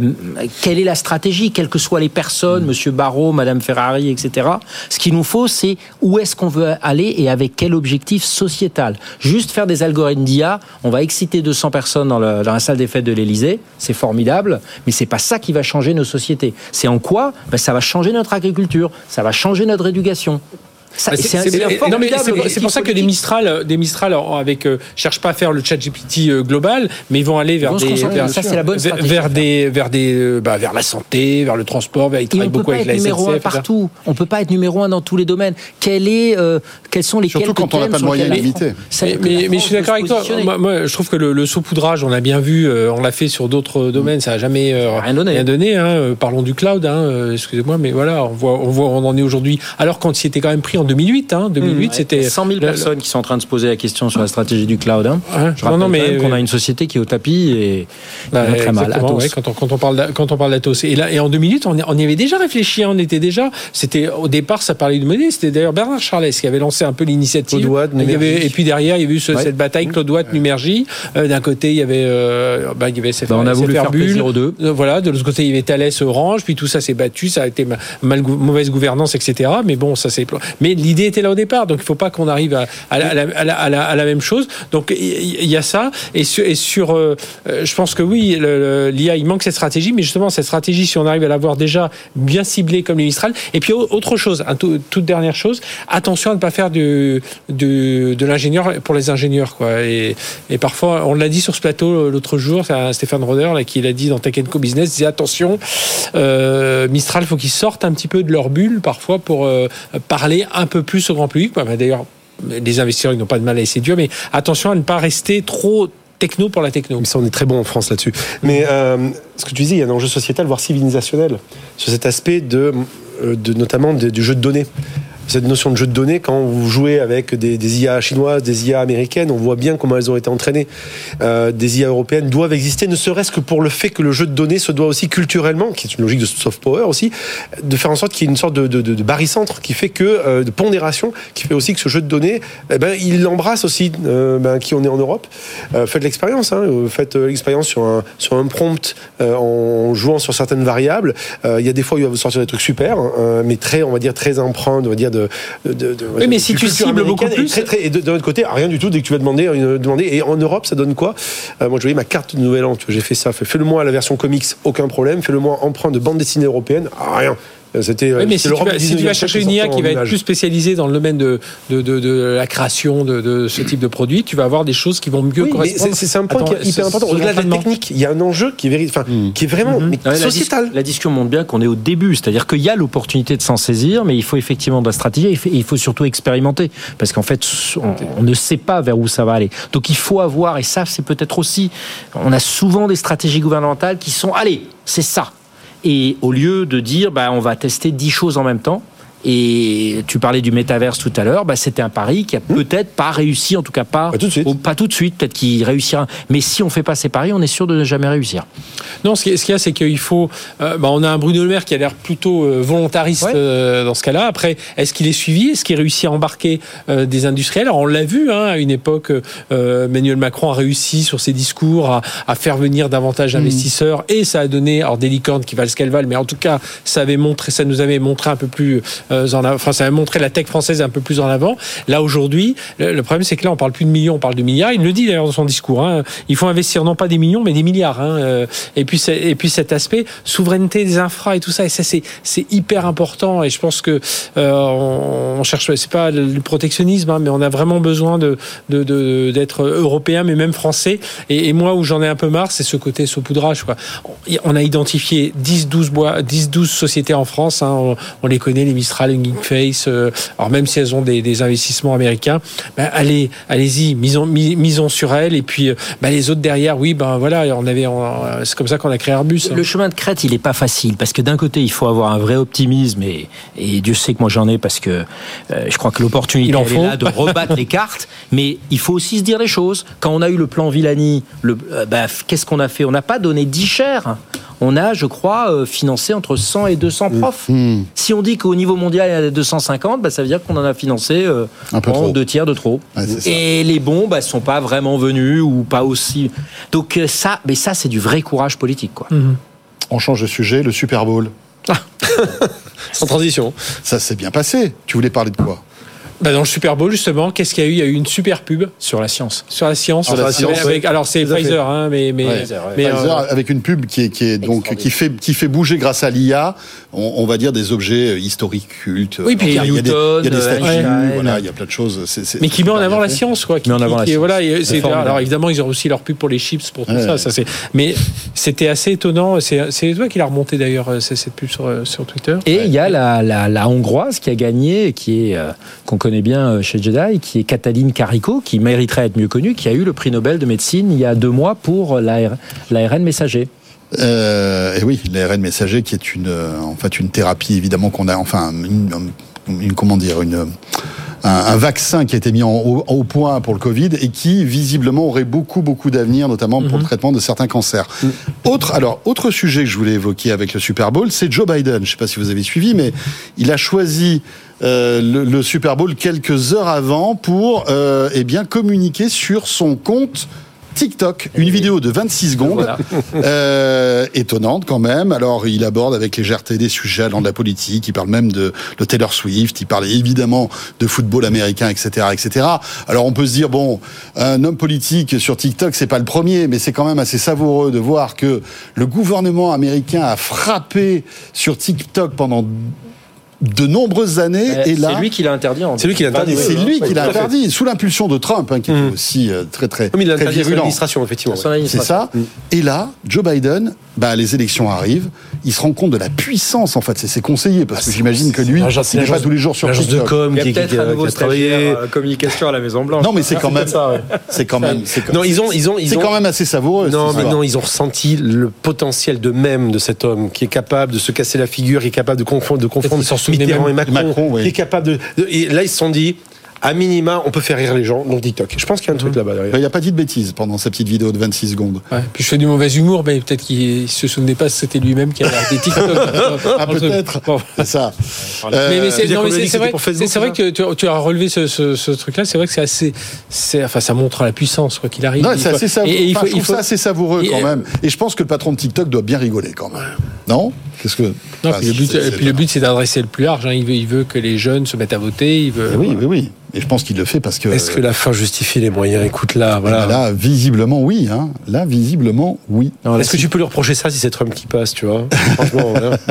quelle est la stratégie, quelles que soient les personnes, Monsieur Barrault, Madame Ferrari, etc. Ce qu'il nous faut, c'est où est-ce qu'on veut aller et avec quel objectif sociétal. Juste faire des algorithmes d'IA, on va exciter 200 personnes dans, le- dans la salle des fêtes de l'Élysée, c'est formidable, mais c'est pas ça qui va changer nos sociétés. C'est en quoi? Ben, Ça va changer notre agriculture, ça va changer notre éducation. C'est- pour ça que des politique. Mistral, euh, des Mistral avec euh, cherchent pas à faire le chat GPT euh, global, mais ils vont aller vers des vers, ça, c'est la bonne vers- stratégie vers à des vers des euh, bah, vers la santé, vers le transport, vers, ils Et on travaillent ne peut beaucoup pas avec être la numéro un SNCF. partout. On peut pas être numéro un dans tous les domaines. Quel est, euh, quels sont les Surtout quand on n'a pas de moyens la limités. Mais, que la mais- mais je suis d'accord peut avec toi. Moi, moi, je trouve que le, le saupoudrage, on l'a bien vu, euh, on l'a fait sur d'autres domaines, ça n'a jamais Rien donné. hein. Parlons du cloud, hein, excusez-moi, mais voilà, on voit, on on en est aujourd'hui. Alors quand il était quand même pris en 2008, hein, 2008, Ouais, c'était il y a 100 000 le- personnes qui sont en train de se poser la question sur la stratégie du cloud. hein. Je non, rappelle non, mais qu'on euh, a une société qui est au tapis et Bah, qui va très mal. exactement, Atos. ouais, quand, on, quand, on parle quand on parle d'Atos. Et, là, et en deux minutes, on, y- on y avait déjà réfléchi. hein, on était déjà. C'était au départ, ça parlait de monnaie. C'était d'ailleurs Bernard Charles qui avait lancé un peu l'initiative. Claude Watt, Il y avait- Numergy. Et puis derrière, il y avait eu ce- Ouais. cette bataille Claude Watt, Numergy. Euh, D'un côté, il y avait, euh, bah, il y avait SFR, Bah, on a voulu SFR faire Bull. plaisir aux deux. Euh, Voilà. De l'autre côté, il y avait Thales, Orange. Puis tout ça s'est battu. Ça a été mal, mauvaise gouvernance, etc. Mais bon, ça. Mais l'idée était là au départ. Donc il faut pas qu'on arrive à, la, même chose. Donc il y, a ça. Et sur, euh, euh, je pense que oui, le- le- l'IA, il manque cette stratégie. Mais justement, cette stratégie, si on arrive à l'avoir déjà bien ciblée comme les Mistral. Et puis au- autre chose, toute dernière chose. Attention à ne pas faire de l'ingénieur pour les ingénieurs, quoi. Et, parfois, on l'a dit sur ce plateau l'autre jour, c'est Stéphane Roder qui l'a dit dans Tech Co Business, disait attention, euh, Mistral, faut qu'ils sortent un petit peu de leur bulle parfois pour euh, parler un peu plus au grand public. Bah, bah, D'ailleurs, les investisseurs n'ont pas de mal à essayer Dieu, mais attention à ne pas rester trop techno pour la techno. Mais on est très bon en France là-dessus. Mais euh, ce que tu disais, il y a un enjeu sociétal, voire civilisationnel, sur cet aspect de, euh, notamment du jeu de données. Cette notion de jeu de données. Quand vous jouez avec des, IA chinoises, des IA américaines, on voit bien comment elles ont été entraînées. Euh, des IA européennes doivent exister, ne serait-ce que pour le fait que le jeu de données se doit aussi culturellement, qui est une logique de soft power aussi, de faire en sorte qu'il y ait une sorte de, de, de, barycentre qui fait que, euh, de pondération, qui fait aussi que ce jeu de données, eh ben, il embrasse aussi euh, ben, qui on est en Europe. Faites l'expérience, hein, faites l'expérience sur un, sur un prompt en jouant sur certaines variables. Il y a des fois où il va vous sortir des trucs super, hein, mais très, on va dire, très empreints, on va dire, de. De, de- de- Oui, mais si tu cibles beaucoup américaine, et plus- très, très- et de, de l'autre côté, rien du tout dès que tu vas demander, une- demander. Et en Europe, ça donne quoi? Euh, Moi, je voyais ma carte de Nouvel An, j'ai fait ça. Fait, Fais-le-moi à la version comics, aucun problème. Fais-le-moi emprunt de bande dessinée européenne, rien. C'était. Oui, mais si tu, vas, du si tu 19e vas siècle chercher une IA qui va être plus spécialisée dans le domaine de, de, de, de la création de, de ce type de produit, tu vas avoir des choses qui vont mieux Oui, correspondre. c'est- c'est un point Attends, qui est hyper important. Au-delà de la technique, il y a un enjeu qui est, véri- enfin, qui est vraiment mais Ouais, la, sociétal. dis- la discussion montre bien qu'on est au début, c'est-à-dire qu'il y a l'opportunité de s'en saisir, mais il faut effectivement de la stratégie et il faut- il faut surtout expérimenter, parce qu'en fait, on, on ne sait pas vers où ça va aller. Donc il faut avoir, et ça c'est peut-être aussi, on a souvent des stratégies gouvernementales qui sont, allez, c'est ça. Et au lieu de dire, bah, on va tester 10 choses en même temps, et tu parlais du métaverse tout à l'heure, bah, c'était un pari qui a peut-être pas réussi, en tout cas pas, Pas tout de suite. au- pas tout de suite, peut-être qu'il réussira. Mais si on fait pas ces paris, on est sûr de ne jamais réussir. Non, ce qui- ce qu'il y a, c'est qu'il faut. euh, bah, on a un Bruno Le Maire qui a l'air plutôt euh, volontariste Ouais. euh, dans ce cas-là. Après, est-ce qu'il est suivi? Est-ce qu'il réussit à embarquer euh, des industriels? Alors, on l'a vu hein, à une époque. Emmanuel Macron a réussi sur ses discours à, à faire venir davantage Mm. d'investisseurs et ça a donné alors des licornes qui valent ce qu'elles valent, mais en tout cas, ça avait montré, ça nous avait montré un peu plus avant. Enfin, ça avait montré la tech française un peu plus en avant. Là aujourd'hui, le, problème c'est que là, on parle plus de millions, on parle de milliards. Il le dit d'ailleurs dans son discours. Hein, il faut investir non pas des millions, mais des milliards. Hein, euh, et puis et puis cet aspect souveraineté des infras et tout ça. Et ça c'est hyper important. Et je pense que euh, on, cherche, c'est pas le protectionnisme, hein, mais on a vraiment besoin d'être européen, mais même français. Et, moi où j'en ai un peu marre, c'est ce côté saupoudrage. On a identifié 10-12 bois, 10-12 sociétés en France. On, on les connaît, les Mistral, les Geekface. euh, alors même si elles ont des, des investissements américains, ben, allez, allez-y, misons, mis- misons sur elles. Et puis euh, ben, les autres derrière, oui, ben voilà, on avait, on- c'est comme ça qu'on a créé Airbus. hein. Le chemin de crête, il est pas facile parce que d'un côté, il faut avoir un vrai optimisme et, et Dieu sait que moi j'en ai parce que euh, je crois que l'opportunité Il en elle est faut. là de rebattre les cartes. Mais il faut aussi se dire les choses. Quand on a eu le plan Villani, le, euh, bah, qu'est-ce qu'on a fait? On n'a pas donné 10 chers. On a, je crois, euh, financé entre 100 et 200 profs. Mmh. Si on dit qu'au niveau mondial, il y en a 250, bah, ça veut dire qu'on en a financé euh, Un peu en trop. deux tiers de trop. Ouais, c'est ça. et les bons, bah, sont pas vraiment venus ou pas aussi. Donc euh, ça, mais ça, c'est du vrai courage politique, quoi. On change de sujet, le Super Bowl. Sans transition. Ça s'est bien passé. Tu voulais parler de quoi? Ben, dans le Super Bowl, justement, qu'est-ce qu'il y a eu? Il y a eu une super pub Sur la science. sur la science. Sur la science, Avec- alors c'est à fait. Pfizer, hein, mais mais, Ouais. mais, Pfizer, euh, avec une pub qui est, qui est donc qui fait qui fait bouger grâce à l'IA, on, on va dire des objets euh, historiques cultes. Oui, puis il y a, il y a des, Newton, il y a des statues, Einstein. voilà, il y a plein de choses. mais qui met en avant la science, quoi. Qui, met en avant qui- la qui- science. Voilà, alors évidemment, ils ont aussi leur pub pour les chips, pour tout Ouais, ça. ouais. ça c'est. Mais c'était assez étonnant. C'est toi qui l'as remonté d'ailleurs, euh, c'est- cette pub sur euh, sur Twitter. Et il y a la, la, la hongroise qui a gagné, qui est euh, qu'on connaît bien euh, chez Jedi, qui est Cataline Carico, qui mériterait à être mieux connue, qui a eu le prix Nobel de médecine il y a deux mois pour l'AR- l'ARN messager. Euh, et oui, l'ARN messager qui est une, euh, en fait, une thérapie évidemment qu'on a, enfin, une, une- comment dire, une, un, un vaccin qui a été mis en, au, au point pour le Covid et qui visiblement aurait beaucoup, beaucoup d'avenir, notamment pour le traitement de certains cancers. Autre, alors, autre sujet que je voulais évoquer avec le Super Bowl, c'est Joe Biden. Je sais pas si vous avez suivi, mais il a choisi euh, le, le Super Bowl quelques heures avant pour, euh, eh bien, communiquer sur son compte TikTok, une vidéo de 26 secondes, euh, étonnante quand même. Alors, il aborde avec légèreté des sujets allant de la politique, il parle même de, de Taylor Swift, il parle évidemment de football américain, etc., etc. Alors, on peut se dire, bon, un homme politique sur TikTok, c'est pas le premier, mais c'est quand même assez savoureux de voir que le gouvernement américain a frappé sur TikTok pendant de nombreuses années, et là... C'est lui qui l'a interdit. En C'est lui qui l'a interdit. C'est lui qui l'a fait. interdit, sous l'impulsion de Trump, hein, qui était Mm. aussi euh, très très, Comme il l'a très interdit à son virulent. administration, effectivement. C'est ça. Et là, Joe Biden, bah, les élections arrivent. Il se rend compte de la puissance en fait. C'est ses conseillers parce que j'imagine que lui, il n'est pas tous les jours sur l'agence de com Il y a qui, qui- peut-être qui un a, nouveau qui a travaillé. stagiaire, euh, communication à la Maison Blanche. Non, mais c'est quand même, c'est quand même, Non, ils ont, ils ont, ils c'est ont- quand même assez savoureux. Non, mais histoire. non, ils ont ressenti le potentiel de même de cet homme qui est capable de se casser la figure, qui est capable de confondre, de confondre Mitterrand et Macron, Macron, oui. qui est capable de, de- Et là, ils se sont dit, à minima, on peut faire rire les gens, donc TikTok. Je pense qu'il y a un truc là-bas derrière. Il n'a pas dit de bêtises pendant sa petite vidéo de 26 secondes. Ouais. Puis je fais du mauvais humour, mais peut-être qu'il se souvenait pas que c'était lui-même qui avait arrêté TikTok. Ah, peut-être. Bon. C'est ça. mais, mais a c'est- vrai, que tu, tu as relevé ce, ce, ce truc-là. C'est vrai que c'est assez, enfin, ça montre la puissance quoi qu'il arrive. Non, Il c'est assez savoureux. et- et il Enfin, faut- je trouve il faut- ça assez savoureux Et- quand même. Et je pense que le patron de TikTok doit bien rigoler quand même. Non? Qu'est-ce que Non, puis le but, c'est- et c'est- puis le but, c'est d'adresser le plus large. hein. Il, veut, il veut que les jeunes se mettent à voter. Il veut. Oui, oui, oui. Et je pense qu'il le fait parce que. Est-ce que la fin justifie les moyens? Écoute là, Voilà. Là, visiblement, oui. Hein. Là, visiblement, oui. Est-ce que tu peux lui reprocher ça si c'est Trump qui passe, tu vois? Franchement, voilà.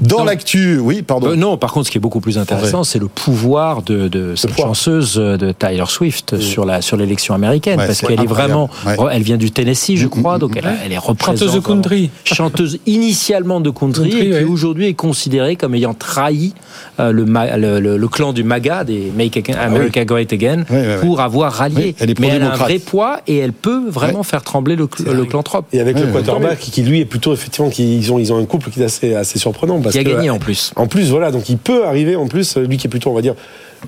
Dans l'actu, oui, pardon. Euh, non, par contre, ce qui est beaucoup plus intéressant, c'est le pouvoir de, de cette poids. chanceuse euh, de Tyler Swift sur la sur l'élection américaine, Ouais, parce qu'elle est vraiment, Ouais. elle vient du Tennessee, je Mm, crois, mm, donc elle, a- elle est représentante Chanteuse de country. chanteuse initialement de country, Country, et qui ouais. aujourd'hui est considérée comme ayant trahi euh, le, ma- le, le- le clan du MAGA, des Make America Great Again, Ah Ouais, ouais, ouais. pour avoir rallié. Elle est Mais elle a un vrai poids et elle peut vraiment faire trembler le, cl- le clan Trump. Et avec Ouais, le ouais. quarterback qui, qui, lui est plutôt effectivement qui ils ont ils ont un couple qui est assez assez surprenant parce Qui a que, gagné en plus. En plus voilà donc il peut arriver en plus lui qui est plutôt on va dire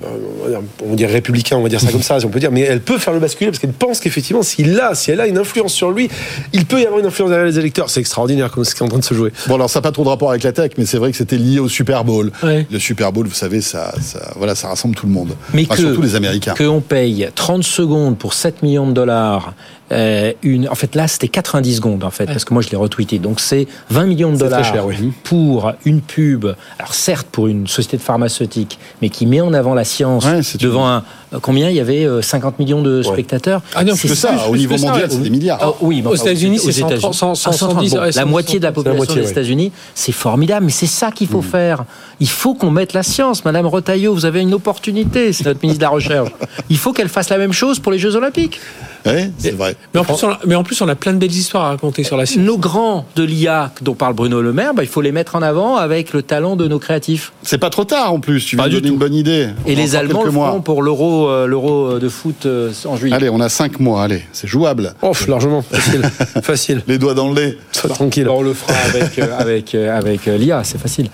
euh, on va dire, on va dire républicain, on va dire ça comme ça, si on peut dire, mais elle peut faire le basculer parce qu'elle pense qu'effectivement, s'il a, si elle a une influence sur lui, il peut y avoir une influence derrière les électeurs. C'est extraordinaire comme ce qui est en train de se jouer. Bon, alors ça n'a pas trop de rapport avec la tech, mais c'est vrai que c'était lié au Super Bowl. Ouais. Le Super Bowl, vous savez, ça, ça, voilà, ça rassemble tout le monde. Mais Enfin, que, surtout les Américains. Que on paye 30 secondes pour 7 millions de dollars. Euh, une, en fait, là, c'était 90 secondes, en fait, parce que moi, je l'ai retweeté. Donc, c'est 20 millions de dollars cher, oui. pour une pub. Alors, certes, pour une société de pharmaceutique, mais qui met en avant la science Ouais, devant un. Euh, Combien Il y avait euh, 50 millions de spectateurs. Ah non, plus ça, plus, au niveau mondial, c'est des milliards. Ah, oui, mais Aux États-Unis, c'est États-Unis. 130, 100, Ah, 110, bon, ouais, la moitié de la 130, population moitié, des ouais. États-Unis, c'est formidable, mais c'est ça qu'il faut faire. Il faut qu'on mette la science. Madame Retailleau, vous avez une opportunité, c'est notre ministre de la Recherche. Il faut qu'elle fasse la même chose pour les Jeux Olympiques. Ouais, c'est vrai. Mais en, plus, on a, mais en plus, on a plein de belles histoires à raconter sur la science. Nos grands de l'IA dont parle Bruno Le Maire, bah, il faut les mettre en avant avec le talent de nos créatifs. C'est pas trop tard en plus. Tu viens de donner une bonne idée. Et On les Allemands le mois. feront pour l'euro, euh, l'euro de foot euh, en juillet. Allez, on a 5 mois. Allez, c'est jouable. Oh, largement, facile, facile. Les doigts dans le lait. Sois tranquille. On le fera avec, euh, avec, avec l'IA, c'est facile.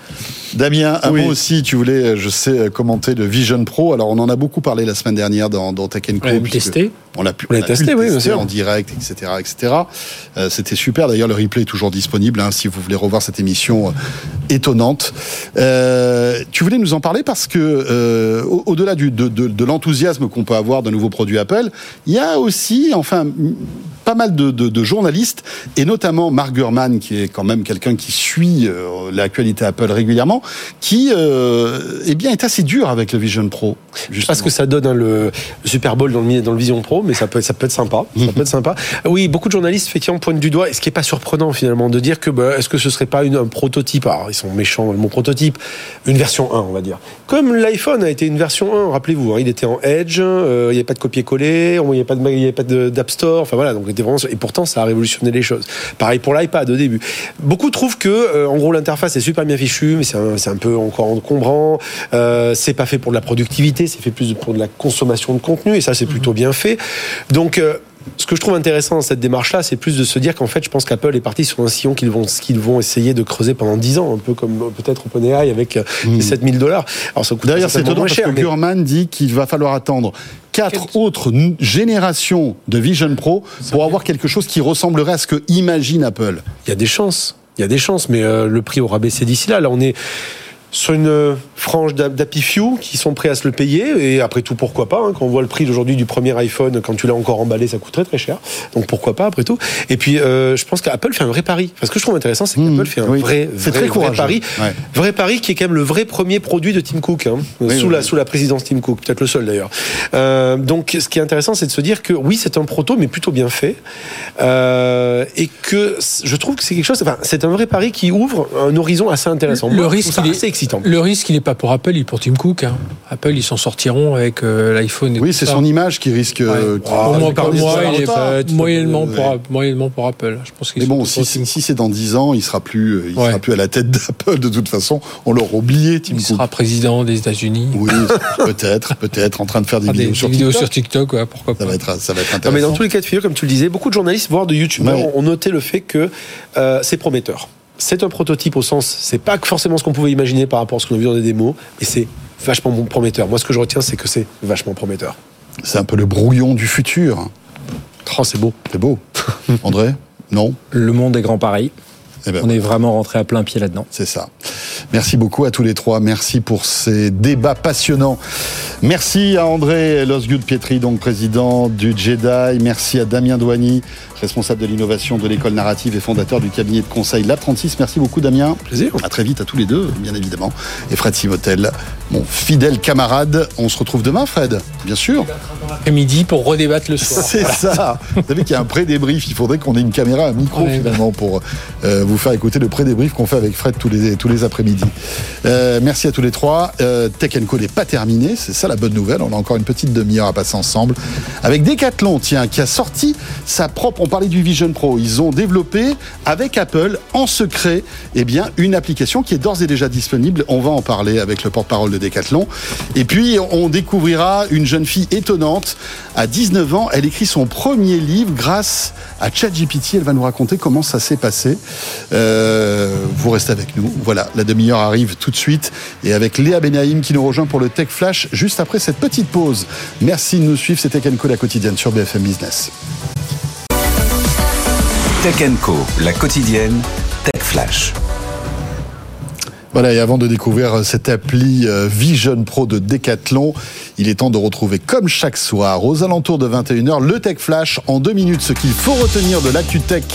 Damien, un Oui. mot aussi, tu voulais, euh, je sais, euh, commenter le Vision Pro. Alors, on en a beaucoup parlé la semaine dernière dans, dans Tech Co. On l'a testé. On l'a pu, On l'a a pu testé, le oui, bien tester en direct, etc., etc. Euh, C'était super. D'ailleurs, le replay est toujours disponible hein, si vous voulez revoir cette émission euh, étonnante. Euh, tu voulais nous en parler parce que euh, au- au-delà de, de- de l'enthousiasme qu'on peut avoir d'un nouveau produit Apple, il y a aussi, enfin, pas mal de, de- de journalistes et notamment Mark Gurman, qui est quand même quelqu'un qui suit euh, l'actualité Apple régulièrement, qui, euh, eh bien, est assez dur avec le Vision Pro. Je sais pas ce que ça donne hein, le, Super Bowl dans le, dans le Vision Pro, mais ça peut, être- ça peut être sympa. Ça peut être sympa. Oui, beaucoup de journalistes effectivement pointent du doigt, et ce qui est pas surprenant finalement, de dire que bah, est-ce que ce serait pas une, un prototype? Alors ils sont méchants, mot prototype, une version 1, on va dire. Comme l'iPhone a été une version 1, rappelez-vous, hein, il était en Edge, euh, il n'y avait pas de copier-coller, il n'y avait pas de, il y avait pas de- d'App Store, enfin voilà, donc il était vraiment, et pourtant ça a révolutionné les choses. Pareil pour l'iPad au début. Beaucoup trouvent que, euh, en gros, l'interface est super bien fichue, mais c'est un, peu encore encombrant. Euh, c'est pas fait pour de la productivité, c'est fait plus pour de la consommation de contenu, et ça c'est plutôt bien fait. Donc ce que je trouve intéressant dans cette démarche-là, c'est plus de se dire qu'en fait, je pense qu'Apple est parti sur un sillon qu'ils vont, qu'ils vont essayer de creuser pendant 10 ans, un peu comme peut-être OpenAI avec euh, les 7000 dollars. Alors ça coûte D'ailleurs, c'est étonnant parce cher, que mais- Gurman dit qu'il va falloir attendre quatre autres générations de Vision Pro pour avoir quelque chose qui ressemblerait à ce que imagine Apple. Il y a des chances. Il y a des chances, mais euh, le prix aura baissé d'ici là. Là, on est sur une euh, frange d'Happy Few qui sont prêts à se le payer. Et après tout, pourquoi pas hein, Quand on voit le prix d'aujourd'hui du premier iPhone, quand tu l'as encore emballé, ça coûte très très cher. Donc pourquoi pas après tout Et puis, euh, je pense qu'Apple fait un vrai pari. Parce que je trouve intéressant, c'est qu'Apple Mmh, fait un oui. vrai, C'est vrai, très vrai pari. Ouais. Vrai pari qui est quand même le vrai premier produit de Tim Cook, hein, Oui, sous, oui, la, oui. sous la présidence Tim Cook, peut-être le seul d'ailleurs. Euh, donc ce qui est intéressant, c'est de se dire que oui, c'est un proto, mais plutôt bien fait. Euh, et que je trouve que c'est quelque chose, enfin, c'est un vrai pari qui ouvre un horizon assez intéressant. Le Moi, risque, il excitant. Le risque, il n'est pas pour Apple, il est pour Tim Cook. hein. Apple, ils s'en sortiront avec euh, l'iPhone. et Oui, c'est son image qui risque. euh, qui- Pour moi, par moi, il est pas- moyennement, Ouais. pour, moyennement pour Apple. Je pense qu'ils Mais bon, si, si, c'est dans 10 ans, il sera plus, euh, il Ouais. sera plus à la tête d'Apple de toute façon. On l'aura oublié, Tim Il Cook. sera président des États-Unis. Oui, peut-être, peut-être, en train de faire des Ah, vidéos sur vidéos TikTok. sur TikTok, ouais, pourquoi Ça va être, ça va être Non, mais intéressant. dans tous les cas de figure, comme tu le disais, beaucoup de journalistes, voire de youtubeurs, Ouais. ont noté le fait que euh, c'est prometteur. C'est un prototype au sens, c'est pas forcément ce qu'on pouvait imaginer par rapport à ce qu'on a vu dans des démos, mais c'est vachement prometteur. Moi, ce que je retiens, c'est que c'est vachement prometteur. C'est un peu le brouillon du futur. Oh, c'est beau. C'est beau. André Non? Le monde est grand pareil. Eh ben, On est vraiment rentré à plein pied là-dedans. C'est ça. Merci beaucoup à tous les trois. Merci pour ces débats passionnants. Merci à André Losgood Pietri, donc président du Jedi. Merci à Damien Douani, responsable de l'innovation de l'école narrative et fondateur du cabinet de conseil L'Apprentisse. Merci beaucoup, Damien. Plaisir. À très vite à tous les deux, bien évidemment. Et Fred Simotel, mon fidèle camarade. On se retrouve demain, Fred, bien sûr. Après-midi pour redébattre le soir. C'est ça. Vous savez qu'il y a un pré-débrief. Il faudrait qu'on ait une caméra, un micro Ouais. finalement pour euh, vous faire écouter le pré-débrief qu'on fait avec Fred tous les, tous les après-midi. Euh, merci à tous les trois. Euh, Tech Co n'est pas terminé. C'est ça la bonne nouvelle. On a encore une petite demi-heure à passer ensemble. Avec Decathlon, tiens, qui a sorti sa propre. Parlait du Vision Pro. Ils ont développé avec Apple en secret, eh bien, une application qui est d'ores et déjà disponible. On va en parler avec le porte-parole de Decathlon. Et puis, on découvrira une jeune fille étonnante. À 19 ans, elle écrit son premier livre grâce à ChatGPT. Elle va nous raconter comment ça s'est passé. Euh, vous restez avec nous. Voilà, la demi-heure arrive tout de suite. Et avec Léa Benaïm qui nous rejoint pour le Tech Flash juste après cette petite pause. Merci de nous suivre. C'était Kenko la quotidienne sur BFM Business. Tech Co, la quotidienne, Tech Flash. Voilà, et avant de découvrir cette appli euh, Vision Pro de Decathlon, il est temps de retrouver, comme chaque soir, aux alentours de 21h, le Tech Flash en deux minutes. Ce qu'il faut retenir de l'actu tech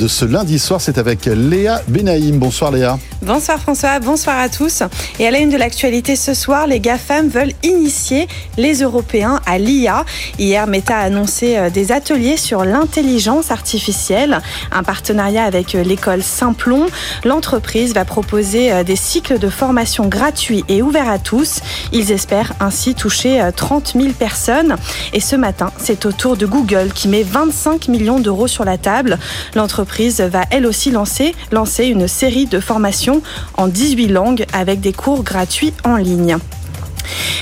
de ce lundi soir, c'est avec Léa Benaïm. Bonsoir Léa. Bonsoir François, bonsoir à tous. Et à la une de l'actualité ce soir, les GAFAM veulent initier les Européens à l'IA. Hier, Meta a annoncé euh, des ateliers sur l'intelligence artificielle, un partenariat avec euh, l'école Simplon. L'entreprise va proposer euh, des cycles de formation gratuits et ouverts à tous. Ils espèrent ainsi toucher euh, 30 000 personnes. Et ce matin, c'est au tour de Google qui met 25 millions d'euros sur la table. L'entreprise va elle aussi lancer, lancer une série de formations en 18 langues avec des cours gratuits en ligne.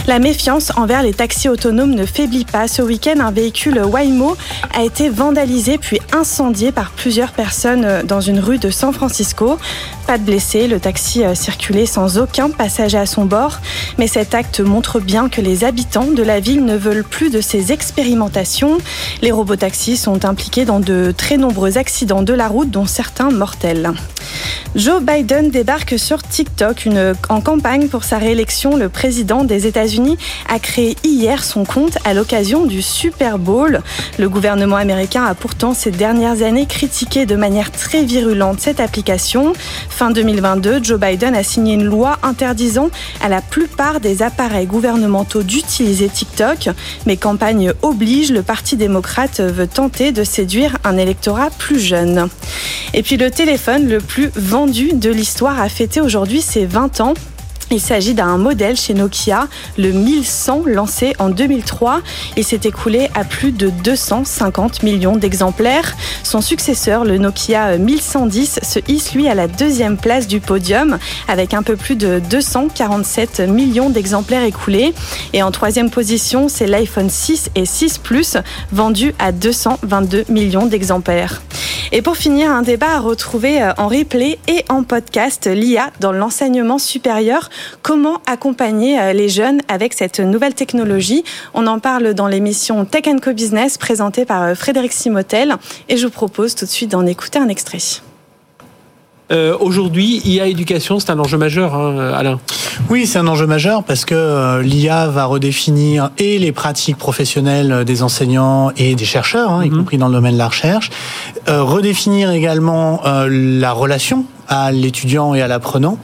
La méfiance envers les taxis autonomes ne faiblit pas. Ce week-end, un véhicule Waymo a été vandalisé puis incendié par plusieurs personnes dans une rue de San Francisco. Pas de blessés, le taxi euh, circulait sans aucun passager à son bord. Mais cet acte montre bien que les habitants de la ville ne veulent plus de ces expérimentations. Les robotaxis sont impliqués dans de très nombreux accidents de la route, dont certains mortels. Joe Biden débarque sur TikTok en campagne pour sa réélection. Le président des États-Unis a créé hier son compte à l'occasion du Super Bowl. Le gouvernement américain a pourtant ces dernières années critiqué de manière très virulente cette application. Fin 2022, Joe Biden a signé une loi interdisant à la plupart des appareils gouvernementaux d'utiliser TikTok. Mais campagne oblige, le Parti démocrate veut tenter de séduire un électorat plus jeune. Et puis le téléphone le plus vendu de l'histoire a fêté aujourd'hui ses 20 ans. Il s'agit d'un modèle chez Nokia, le 1100, lancé en 2003. Il s'est écoulé à plus de 250 millions d'exemplaires. Son successeur, le Nokia 1110, se hisse lui à la deuxième place du podium avec un peu plus de 247 millions d'exemplaires écoulés. Et en troisième position, c'est l'iPhone 6 et 6 Plus, vendu à 222 millions d'exemplaires. Et pour finir, un débat à retrouver euh, en replay et en podcast, l'IA dans l'enseignement supérieur. Comment accompagner euh, les jeunes avec cette nouvelle technologie On en parle dans l'émission Tech Co Business présentée par euh, Frédéric Simotel et je vous propose tout de suite d'en écouter un extrait. Euh, Aujourd'hui, IA éducation, c'est un enjeu majeur, hein, Alain. Oui, c'est un enjeu majeur parce que euh, l'IA va redéfinir et les pratiques professionnelles des enseignants et des chercheurs, hein, y compris dans le domaine de la recherche, euh, redéfinir également euh, la relation à l'étudiant et à l'apprenant,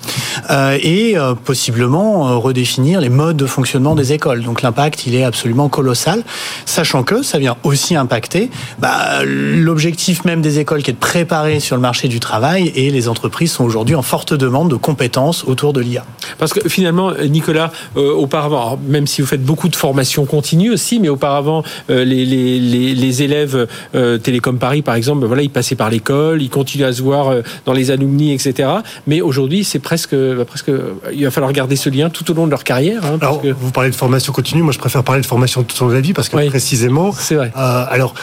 euh, et euh, possiblement euh, redéfinir les modes de fonctionnement des écoles. Donc l'impact, il est absolument colossal, sachant que ça vient aussi impacter bah, l'objectif même des écoles qui est de préparer sur le marché du travail et les entreprises sont aujourd'hui en forte demande de compétences autour de l'IA. Parce que finalement, Nicolas, auparavant, même si vous faites beaucoup de formations continues aussi, mais auparavant, les, élèves Télécom Paris, par exemple, ben voilà, ils passaient par l'école, ils continuent à se voir dans les alumni, etc. Mais aujourd'hui, c'est presque, bah, presque, il va falloir garder ce lien tout au long de leur carrière. Hein, parce Alors, que- vous parlez de formation continue, moi je préfère parler de formation tout au long de la vie parce que Oui. précisément, C'est vrai. euh, alors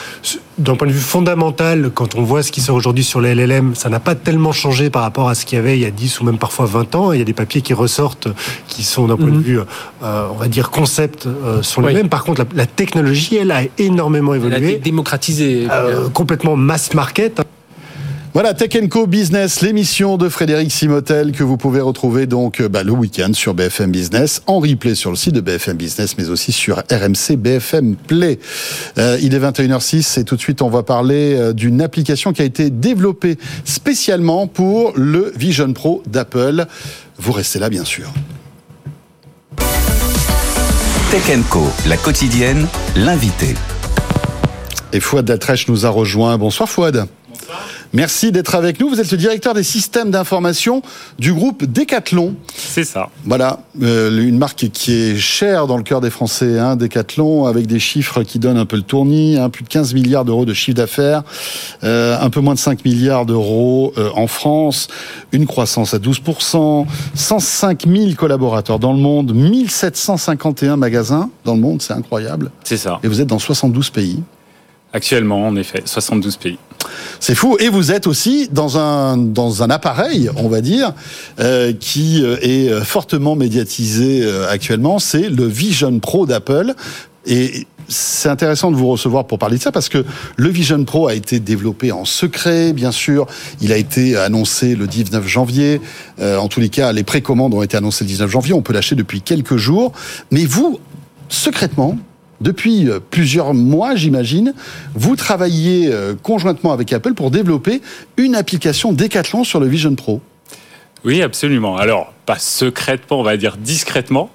d'un point de vue fondamental, quand on voit ce qui sort aujourd'hui sur les LLM, ça n'a pas tellement changé par rapport à ce qu'il y avait il y a 10 ou même parfois 20 ans. Il y a des papiers qui ressortent qui sont d'un point Mhm. de vue, euh, on va dire, concept euh, sont les Oui. mêmes. Par contre, la, la technologie, elle a énormément Elle a été évolué. démocratisé. Euh, complètement mass market. Voilà, Tech Co Business, l'émission de Frédéric Simotel que vous pouvez retrouver donc euh, bah, le week-end sur BFM Business, en replay sur le site de BFM Business, mais aussi sur RMC BFM Play. Euh, il est 21h06 et tout de suite on va parler euh, d'une application qui a été développée spécialement pour le Vision Pro d'Apple. Vous restez là bien sûr. Tech Co, la quotidienne, l'invité. Et Fouad Daltrèche nous a rejoint. Bonsoir Fouad. Merci d'être avec nous. Vous êtes le directeur des systèmes d'information du groupe Decathlon. C'est ça. Voilà, euh, une marque qui est chère dans le cœur des Français, hein, Decathlon, avec des chiffres qui donnent un peu le tournis, hein, plus de 15 milliards d'euros de chiffre d'affaires, euh, un peu moins de 5 milliards d'euros euh, en France, une croissance à 12%, 105 000 collaborateurs dans le monde, 1751 magasins dans le monde, c'est incroyable. C'est ça. Et vous êtes dans 72 pays. Actuellement, en effet, 72 pays. C'est fou. Et vous êtes aussi dans un dans un appareil, on va dire, euh, qui euh, est euh, fortement médiatisé euh, actuellement. C'est le Vision Pro d'Apple. Et c'est intéressant de vous recevoir pour parler de ça parce que le Vision Pro a été développé en secret, bien sûr. Il a été annoncé le 19 janvier. Euh, en tous les cas, les précommandes ont été annoncées le 19 janvier. On peut l'acheter depuis quelques jours. Mais vous, secrètement, depuis euh, plusieurs mois, j'imagine, vous travaillez euh, conjointement avec Apple pour développer une application Decathlon sur le Vision Pro. Oui, absolument. Alors, pas secrètement, on va dire discrètement,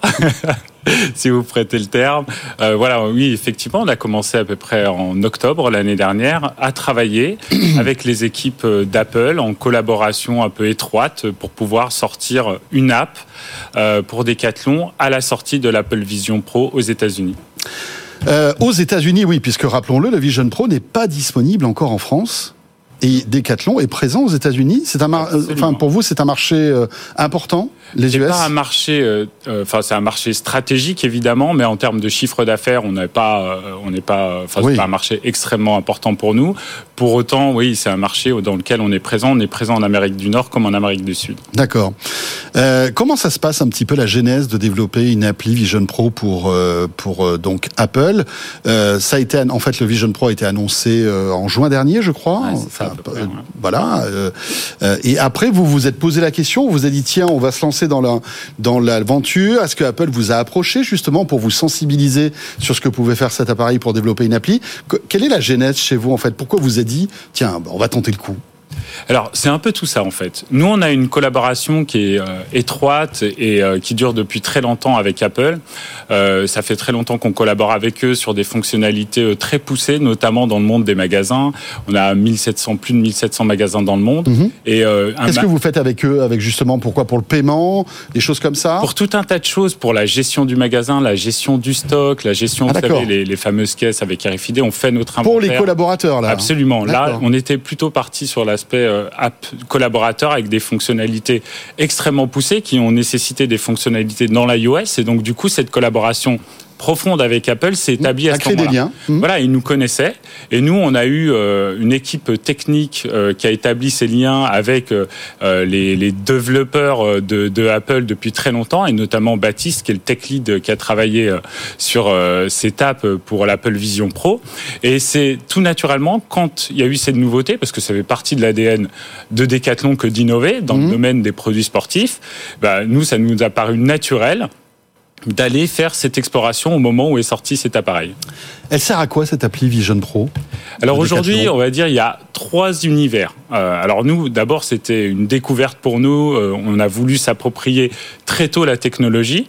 si vous prêtez le terme. Euh, voilà, oui, effectivement, on a commencé à peu près en octobre l'année dernière à travailler avec les équipes d'Apple en collaboration un peu étroite pour pouvoir sortir une app pour Decathlon à la sortie de l'Apple Vision Pro aux États-Unis. Euh, aux États-Unis, oui, puisque rappelons-le, le Vision Pro n'est pas disponible encore en France. Et Decathlon est présent aux États-Unis. C'est un, mar- euh, enfin, pour vous, c'est un marché euh, important, les US. pas un marché, euh, enfin c'est un marché stratégique évidemment, mais en termes de chiffre d'affaires, on n'est pas, on n'est pas, enfin Oui. c'est pas un marché extrêmement important pour nous. Pour autant, oui, c'est un marché dans lequel on est présent. On est présent en Amérique du Nord comme en Amérique du Sud. D'accord. Euh, comment ça se passe un petit peu la genèse de développer une appli Vision Pro pour euh, pour euh, donc Apple? Ça a été en fait le Vision Pro a été annoncé en juin dernier, je crois. Ouais, c'est ça, à peu près, ouais. Voilà. et après, vous vous êtes posé la question, vous vous êtes dit tiens, on va se lancer dans la dans l'aventure. Est-ce que Apple vous a approché justement pour vous sensibiliser sur ce que pouvait faire cet appareil pour développer une appli? Que- Quelle est la genèse chez vous en fait? Pourquoi vous êtes tiens, bah, on va tenter le coup Alors, c'est un peu tout ça en fait. Nous, on a une collaboration qui est euh, étroite et euh, qui dure depuis très longtemps avec Apple. Euh, ça fait très longtemps qu'on collabore avec eux sur des fonctionnalités très poussées, notamment dans le monde des magasins. On a 1700, plus de 1700 magasins dans le monde. Et euh, un Qu'est-ce que vous faites avec eux Avec justement pourquoi Pour le paiement, des choses comme ça? Pour tout un tas de choses, pour la gestion du magasin, la gestion du stock, la gestion, Ah, vous savez, les, les fameuses caisses avec RFID, on fait notre inventaire. Pour les collaborateurs, là. Absolument. Là, on était plutôt parti sur l'aspect euh, app avec des fonctionnalités extrêmement poussées qui ont nécessité des fonctionnalités dans l'iOS. Et donc, du coup, cette collaboration profonde avec Apple s'est établie à a ce créé des moment-là. liens. Mhm. Voilà, ils nous connaissaient. Et nous, on a eu euh, une équipe technique euh, qui a établi ces liens avec euh, les, les développeurs de, de Apple depuis très longtemps, et notamment Baptiste, qui est le tech lead qui a travaillé euh, sur euh, cette app pour l'Apple Vision Pro. Et c'est tout naturellement, quand il y a eu cette nouveauté, parce que ça fait partie de l'ADN de Decathlon que d'innover dans le domaine des produits sportifs, bah, nous, ça nous a paru naturel d'aller faire cette exploration au moment où est sorti cet appareil. Elle sert à quoi cette appli Vision Pro? Alors aujourd'hui, on va dire il y a trois univers. Euh, alors nous, d'abord, c'était une découverte pour nous. Euh, on a voulu s'approprier très tôt la technologie.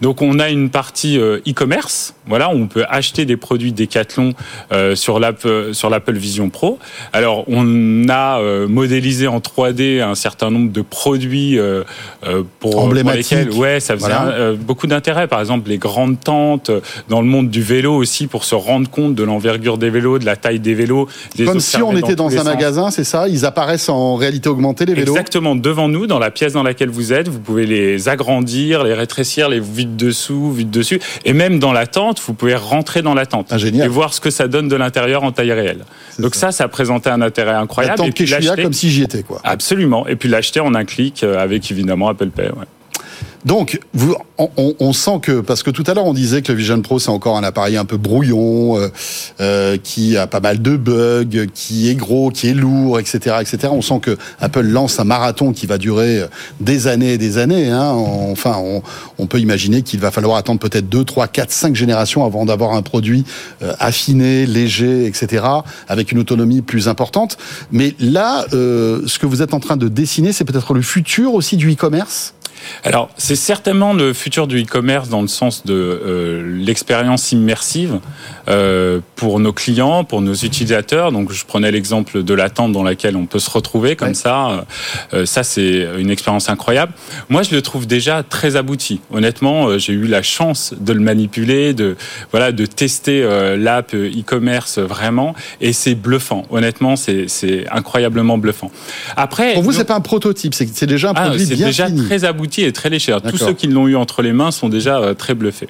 Donc on a une partie euh, e-commerce, voilà, où on peut acheter des produits Decathlon euh, sur euh, sur l'Apple Vision Pro. Alors on a modélisé en 3D un certain nombre de produits pour, pour lesquels ouais, ça faisait beaucoup d'intérêt. Par exemple, les grandes tentes dans le monde du vélo aussi pour se rendre compte de l'envergure des vélos, de la taille des vélos. Comme si on était dans, un magasin, c'est ça Ils apparaissent en réalité augmentée les vélos. Exactement devant nous, dans la pièce dans laquelle vous êtes, vous pouvez les agrandir, les rétrécir, les vide dessous, vide dessus. Et même dans la tente, vous pouvez rentrer dans la tente ah, et voir ce que ça donne de l'intérieur en taille réelle. Donc ça. ça, présentait un intérêt incroyable. La tente et puis comme si j'y étais, quoi. Absolument. Et puis l'acheter en un clic euh, avec évidemment Apple Pay. Ouais. Donc, vous, on, on, sent que parce que tout à l'heure on disait que le Vision Pro c'est encore un appareil un peu brouillon, euh, euh, qui a pas mal de bugs, qui est gros, qui est lourd, etc., etc. On sent que Apple lance un marathon qui va durer des années et des années. Hein. Enfin, on, on, peut imaginer qu'il va falloir attendre peut-être 2, 3, 4, 5 générations avant d'avoir un produit euh, affiné, léger, etc., avec une autonomie plus importante. Mais là, euh, ce que vous êtes en train de dessiner, c'est peut-être le futur aussi du e-commerce alors, c'est certainement le futur du e-commerce dans le sens de euh, l'expérience immersive euh, pour nos clients, pour nos utilisateurs. Donc, je prenais l'exemple de la tente dans laquelle on peut se retrouver comme ça. Euh, ça, c'est une expérience incroyable. Moi, je le trouve déjà très abouti. Honnêtement, j'ai eu la chance de le manipuler, de voilà, de tester l'app e-commerce vraiment, et c'est bluffant. Honnêtement, c'est incroyablement bluffant. Après, pour vous, c'est pas un prototype, c'est déjà un ah, produit bien déjà très abouti est très léger. Tous ceux qui l'ont eu entre les mains sont déjà euh, très bluffés.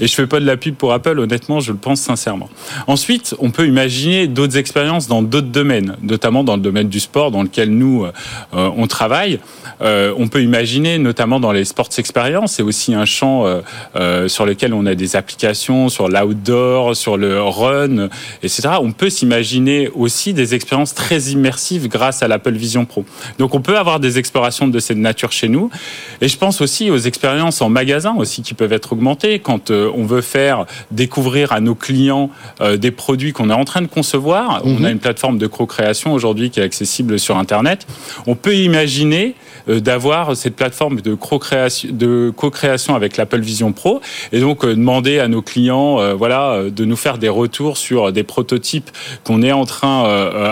Et je fais pas de la pub pour Apple, honnêtement, je le pense sincèrement. Ensuite, on peut imaginer d'autres expériences dans d'autres domaines, notamment dans le domaine du sport, dans lequel nous euh, euh, on travaille. on peut imaginer, notamment dans les sports expériences, c'est aussi un champ sur lequel on a des applications sur l'outdoor, sur le run, etc. On peut s'imaginer aussi des expériences très immersives grâce à l'Apple Vision Pro. Donc on peut avoir des explorations de cette nature chez nous. Et je pense aussi aux expériences en magasin aussi qui peuvent être augmentées quand euh, on veut faire découvrir à nos clients euh, des produits qu'on est en train de concevoir. On a mhm. une plateforme de co-création aujourd'hui qui est accessible sur Internet. On peut imaginer euh, d'avoir cette plateforme de co-création, de co-création avec l'Apple Vision Pro et donc demander à nos clients, voilà, de nous faire des retours sur des prototypes qu'on est en train,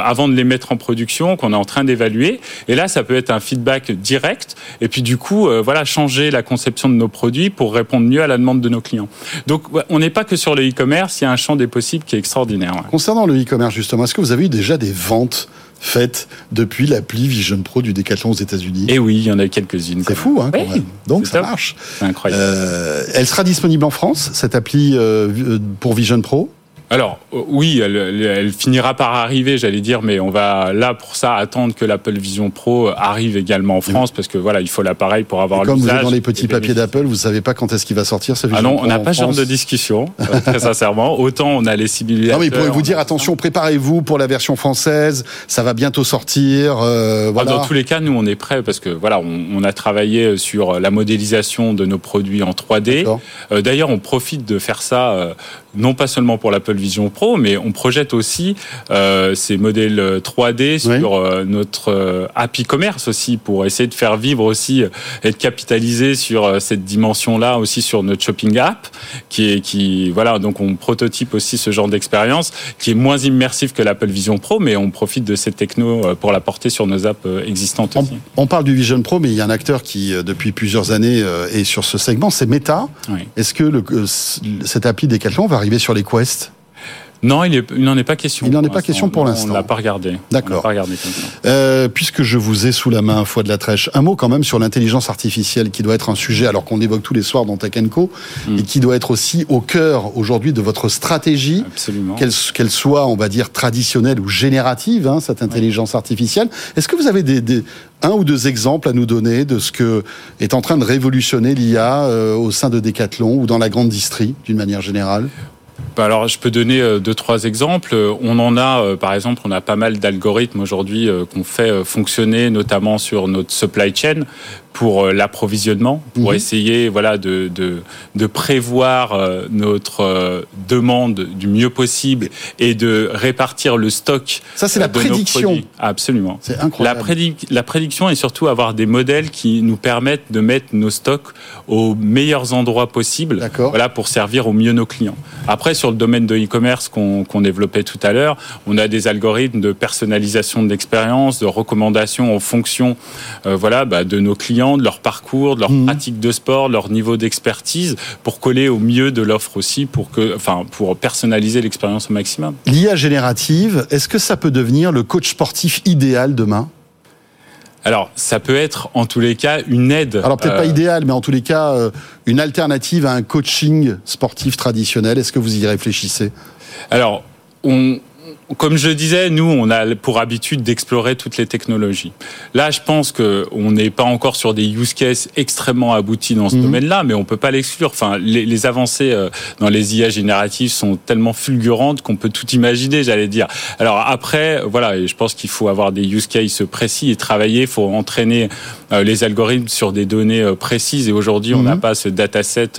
avant de les mettre en production, qu'on est en train d'évaluer. Et là, ça peut être un feedback direct. Et puis du coup, euh, voilà, changer la conception de nos produits pour répondre mieux à la demande de nos clients. Donc, on n'est pas que sur le e-commerce, il y a un champ des possibles qui est extraordinaire. Concernant le e-commerce, justement, est-ce que vous avez eu déjà des ventes faites depuis l'appli Vision Pro du Decathlon aux États-Unis? Eh oui, il y en a quelques-unes. C'est fou, hein, Donc ça marche. C'est incroyable. Euh, elle sera disponible en France, cette appli euh, pour Vision Pro? Alors euh, oui, elle, finira par arriver, j'allais dire, mais on va là pour ça attendre que l'Apple Vision Pro arrive également en France parce que voilà, il faut l'appareil pour avoir l'usage. Comme vous êtes dans les petits papiers d'Apple, vous savez pas quand est-ce qu'il va sortir ce Vision Ah non, on n'a pas ce genre de discussion, euh, très sincèrement. Autant on a les simulateurs. Non, mais il pourrait vous dire attention, préparez-vous pour la version française, ça va bientôt sortir. Euh, voilà. Dans tous les cas, nous on est prêts parce que voilà, on, a travaillé sur la modélisation de nos produits en 3D. D'ailleurs, on profite de faire ça non pas seulement pour l'Apple Vision Pro, mais on projette aussi euh, ces modèles 3D sur euh, notre euh, app e-commerce aussi pour essayer de faire vivre aussi et de capitaliser sur cette dimension-là aussi sur notre shopping app qui est qui voilà donc on prototype aussi ce genre d'expérience qui est moins immersif que l'Apple Vision Pro, mais on profite de cette techno pour la porter sur nos apps existantes on, aussi. On parle du Vision Pro, mais il y a un acteur qui depuis plusieurs années est sur ce segment, c'est Meta. Est-ce que le, cette appli Decathlon va arriver sur les Quest non, il n'en est, pas question. Il n'en est pas question pour l'instant. On l'a pas regardé. D'accord. Euh, puisque je vous ai sous la main, foi de la trèche, un mot quand même sur l'intelligence artificielle qui doit être un sujet, alors qu'on évoque tous les soirs dans Tech Co, hmm. et qui doit être aussi au cœur aujourd'hui de votre stratégie. Qu'elle soit, on va dire, traditionnelle ou générative, hein, cette intelligence artificielle. Est-ce que vous avez des, un ou deux exemples à nous donner de ce que est en train de révolutionner l'IA euh, au sein de Decathlon ou dans la grande distrie, d'une manière générale? Alors, je peux donner euh, deux, trois exemples. On en a, euh, par exemple, on a pas mal d'algorithmes aujourd'hui euh, qu'on fait fonctionner, notamment sur notre supply chain, pour euh, l'approvisionnement, pour Mhm. essayer voilà de, de, de prévoir euh, notre euh, demande du mieux possible et de répartir le stock. Ça, c'est la prédiction. Absolument. C'est La, incroyable. prédic- la prédiction et surtout avoir des modèles qui nous permettent de mettre nos stocks aux meilleurs endroits possibles voilà, pour servir au mieux nos clients. Après, sur le domaine de e-commerce qu'on qu'on développait tout à l'heure, on a des algorithmes de personnalisation de l'expérience, de recommandations en fonction euh, voilà, bah, de nos clients, de leur parcours, de leur Mhm. pratique de sport, de leur niveau d'expertise, pour coller au mieux de l'offre aussi, pour, que, enfin, pour personnaliser l'expérience au maximum. L'IA générative, est-ce que ça peut devenir le coach sportif idéal demain? Alors, ça peut être en tous les cas une aide. Alors peut-être euh, pas idéal, mais en tous les cas, euh, une alternative à un coaching sportif traditionnel. Est-ce que vous y réfléchissez? Alors, on, comme je disais, nous, on a pour habitude d'explorer toutes les technologies. Là, je pense que on n'est pas encore sur des use cases extrêmement aboutis dans ce Mhm. domaine-là, mais on peut pas l'exclure. Enfin, les, les avancées euh, dans les IA génératives sont tellement fulgurantes qu'on peut tout imaginer, j'allais dire. Alors après, voilà, je pense qu'il faut avoir des use cases précis et travailler. Il faut entraîner euh, les algorithmes sur des données euh, précises. Et aujourd'hui, on Mhm. n'a pas ce dataset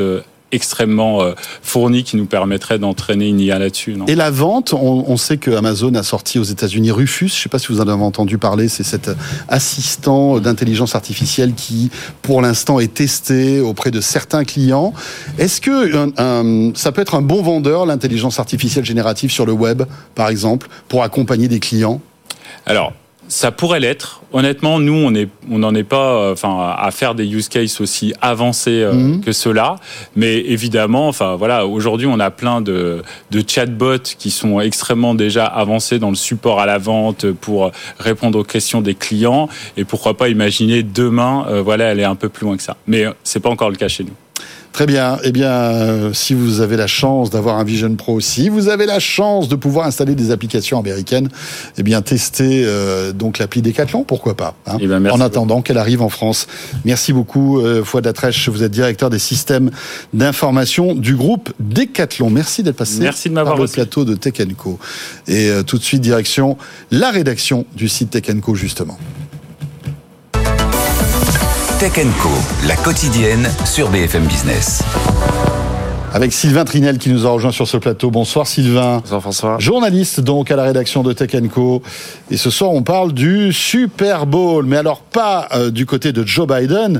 extrêmement euh, fourni qui nous permettrait d'entraîner une IA là-dessus. Et la vente, on, on sait que Amazon a sorti aux États-Unis Rufus. Je ne sais pas si vous en avez entendu parler. C'est cet assistant d'intelligence artificielle qui, pour l'instant, est testé auprès de certains clients. Est-ce que un- un- ça peut être un bon vendeur, l'intelligence artificielle générative sur le web, par exemple, pour accompagner des clients? Alors, ça pourrait l'être. Honnêtement, nous, on est, on n'en est pas, euh, enfin, à faire des use cases aussi avancés euh, Mhm. que cela. Mais évidemment, enfin, voilà, aujourd'hui, on a plein de, de chatbots qui sont extrêmement déjà avancés dans le support à la vente pour répondre aux questions des clients. Et pourquoi pas imaginer demain, euh, voilà, aller un peu plus loin que ça. Mais euh, c'est pas encore le cas chez nous. Très bien. Eh bien, euh, si vous avez la chance d'avoir un Vision Pro, si vous avez la chance de pouvoir installer des applications américaines, eh bien, testez euh, donc l'appli Decathlon, pourquoi pas hein, Eh ben, merci En attendant qu'elle arrive en France. Merci beaucoup, euh, Fouad Latrèche. Vous êtes directeur des systèmes d'information du groupe Decathlon. Merci d'être passé Merci de m'avoir par le plateau de Tech Co. Et euh, tout de suite, direction la rédaction du site Tech Co, justement. Tech Co, la quotidienne sur BFM Business. Avec Sylvain Trinel qui nous a rejoint sur ce plateau. Bonsoir Sylvain. Bonsoir François. Journaliste donc à la rédaction de Tech Co. Et ce soir on parle du Super Bowl. Mais alors pas euh, du côté de Joe Biden,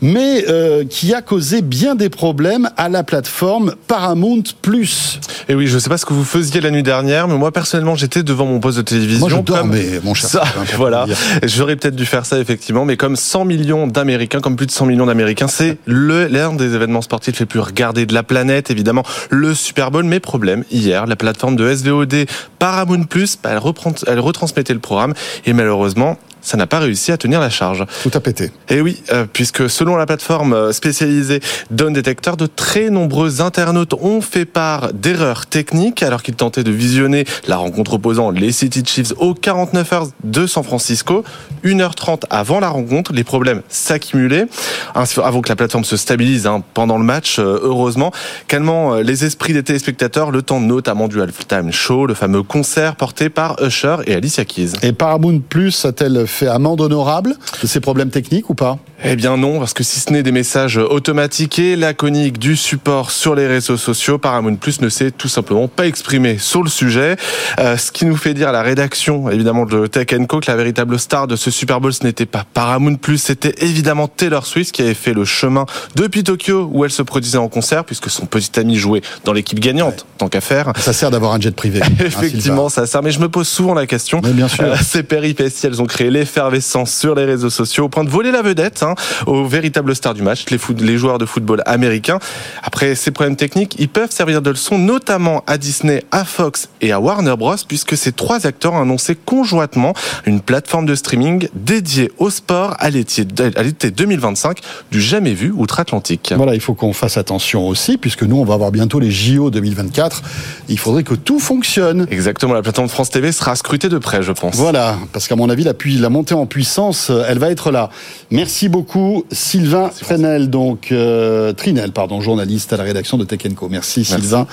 mais euh, qui a causé bien des problèmes à la plateforme Paramount Plus. Et oui, je sais pas ce que vous faisiez la nuit dernière, mais moi personnellement j'étais devant mon poste de télévision. Moi je comme- dormais, mon cher. Ça, voilà. J'aurais peut-être dû faire ça effectivement, mais comme 100 millions d'Américains, comme plus de 100 millions d'Américains, c'est l'un des événements sportifs les plus regardés de la planète, évidemment, le Super Bowl. Mais problème, hier, la plateforme de SVOD Paramount Plus, elle retransmettait le programme et malheureusement, ça n'a pas réussi à tenir la charge. Tout a pété. Et oui, euh, puisque selon la plateforme euh, spécialisée Don Detector, de très nombreux internautes ont fait part d'erreurs techniques alors qu'ils tentaient de visionner la rencontre opposant les City Chiefs aux 49 heures de San Francisco. 1h30 avant la rencontre, les problèmes s'accumulaient avant que la plateforme se stabilise hein, pendant le match, euh, heureusement, calmant les esprits des téléspectateurs, le temps notamment du halftime show, le fameux concert porté par Usher et Alicia Keys. Et Paramount Plus a-t-elle fait amende honorable de ces problèmes techniques ou pas? Eh bien non, parce que si ce n'est des messages automatiques et laconiques du support sur les réseaux sociaux, Paramount Plus ne s'est tout simplement pas exprimé sur le sujet. Euh, ce qui nous fait dire à la rédaction, évidemment, de Tech Co, que la véritable star de ce Super Bowl, ce n'était pas Paramount Plus, c'était évidemment Taylor Swift qui avait fait le chemin depuis Tokyo où elle se produisait en concert, puisque son petit ami jouait dans l'équipe gagnante, tant qu'à faire. Ça sert d'avoir un jet privé. hein, Effectivement, ça sert. Mais je me pose souvent la question. Mais bien sûr. Euh, ces péripéties, elles ont créé l'effervescence sur les réseaux sociaux au point de voler la vedette hein, aux véritables stars du match, les, foot- les joueurs de football américains. Après ces problèmes techniques, ils peuvent servir de leçon notamment à Disney, à Fox et à Warner Bros. puisque ces trois acteurs ont annoncé conjointement une plateforme de streaming dédiée au sport à l'été à l'été 2025 du jamais vu outre-Atlantique. Voilà, il faut qu'on fasse attention aussi, puisque nous, on va avoir bientôt les JO 2024. Il faudrait que tout fonctionne. Exactement, la plateforme France TV sera scrutée de près, je pense. Voilà, parce qu'à mon avis, la, pui- la montée en puissance, euh, elle va être là. Merci beaucoup, Sylvain Trinel, donc euh, Trinel, pardon, journaliste à la rédaction de Tech Co. Merci, Sylvain.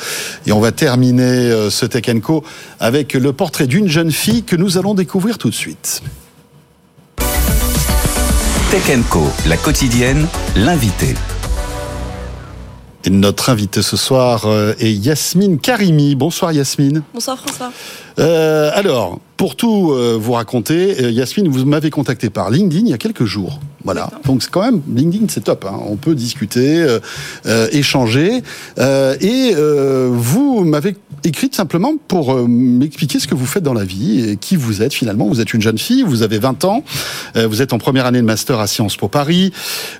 Et on va terminer euh, ce Tech Co avec le portrait d'une jeune fille que nous allons découvrir tout de suite. Tech Co, la quotidienne, l'invité. Et notre invité ce soir euh, est Yasmine Karimi. Bonsoir Yasmine. Bonsoir François. Euh, alors, pour tout euh, vous raconter, euh, Yasmine, vous m'avez contacté par LinkedIn il y a quelques jours. Voilà. Donc c'est quand même LinkedIn, c'est top. hein. On peut discuter, échanger. Euh, et euh, vous m'avez écrit simplement pour euh, m'expliquer ce que vous faites dans la vie et qui vous êtes finalement. Vous êtes une jeune fille, vous avez 20 ans, euh, vous êtes en première année de master à Sciences Po Paris.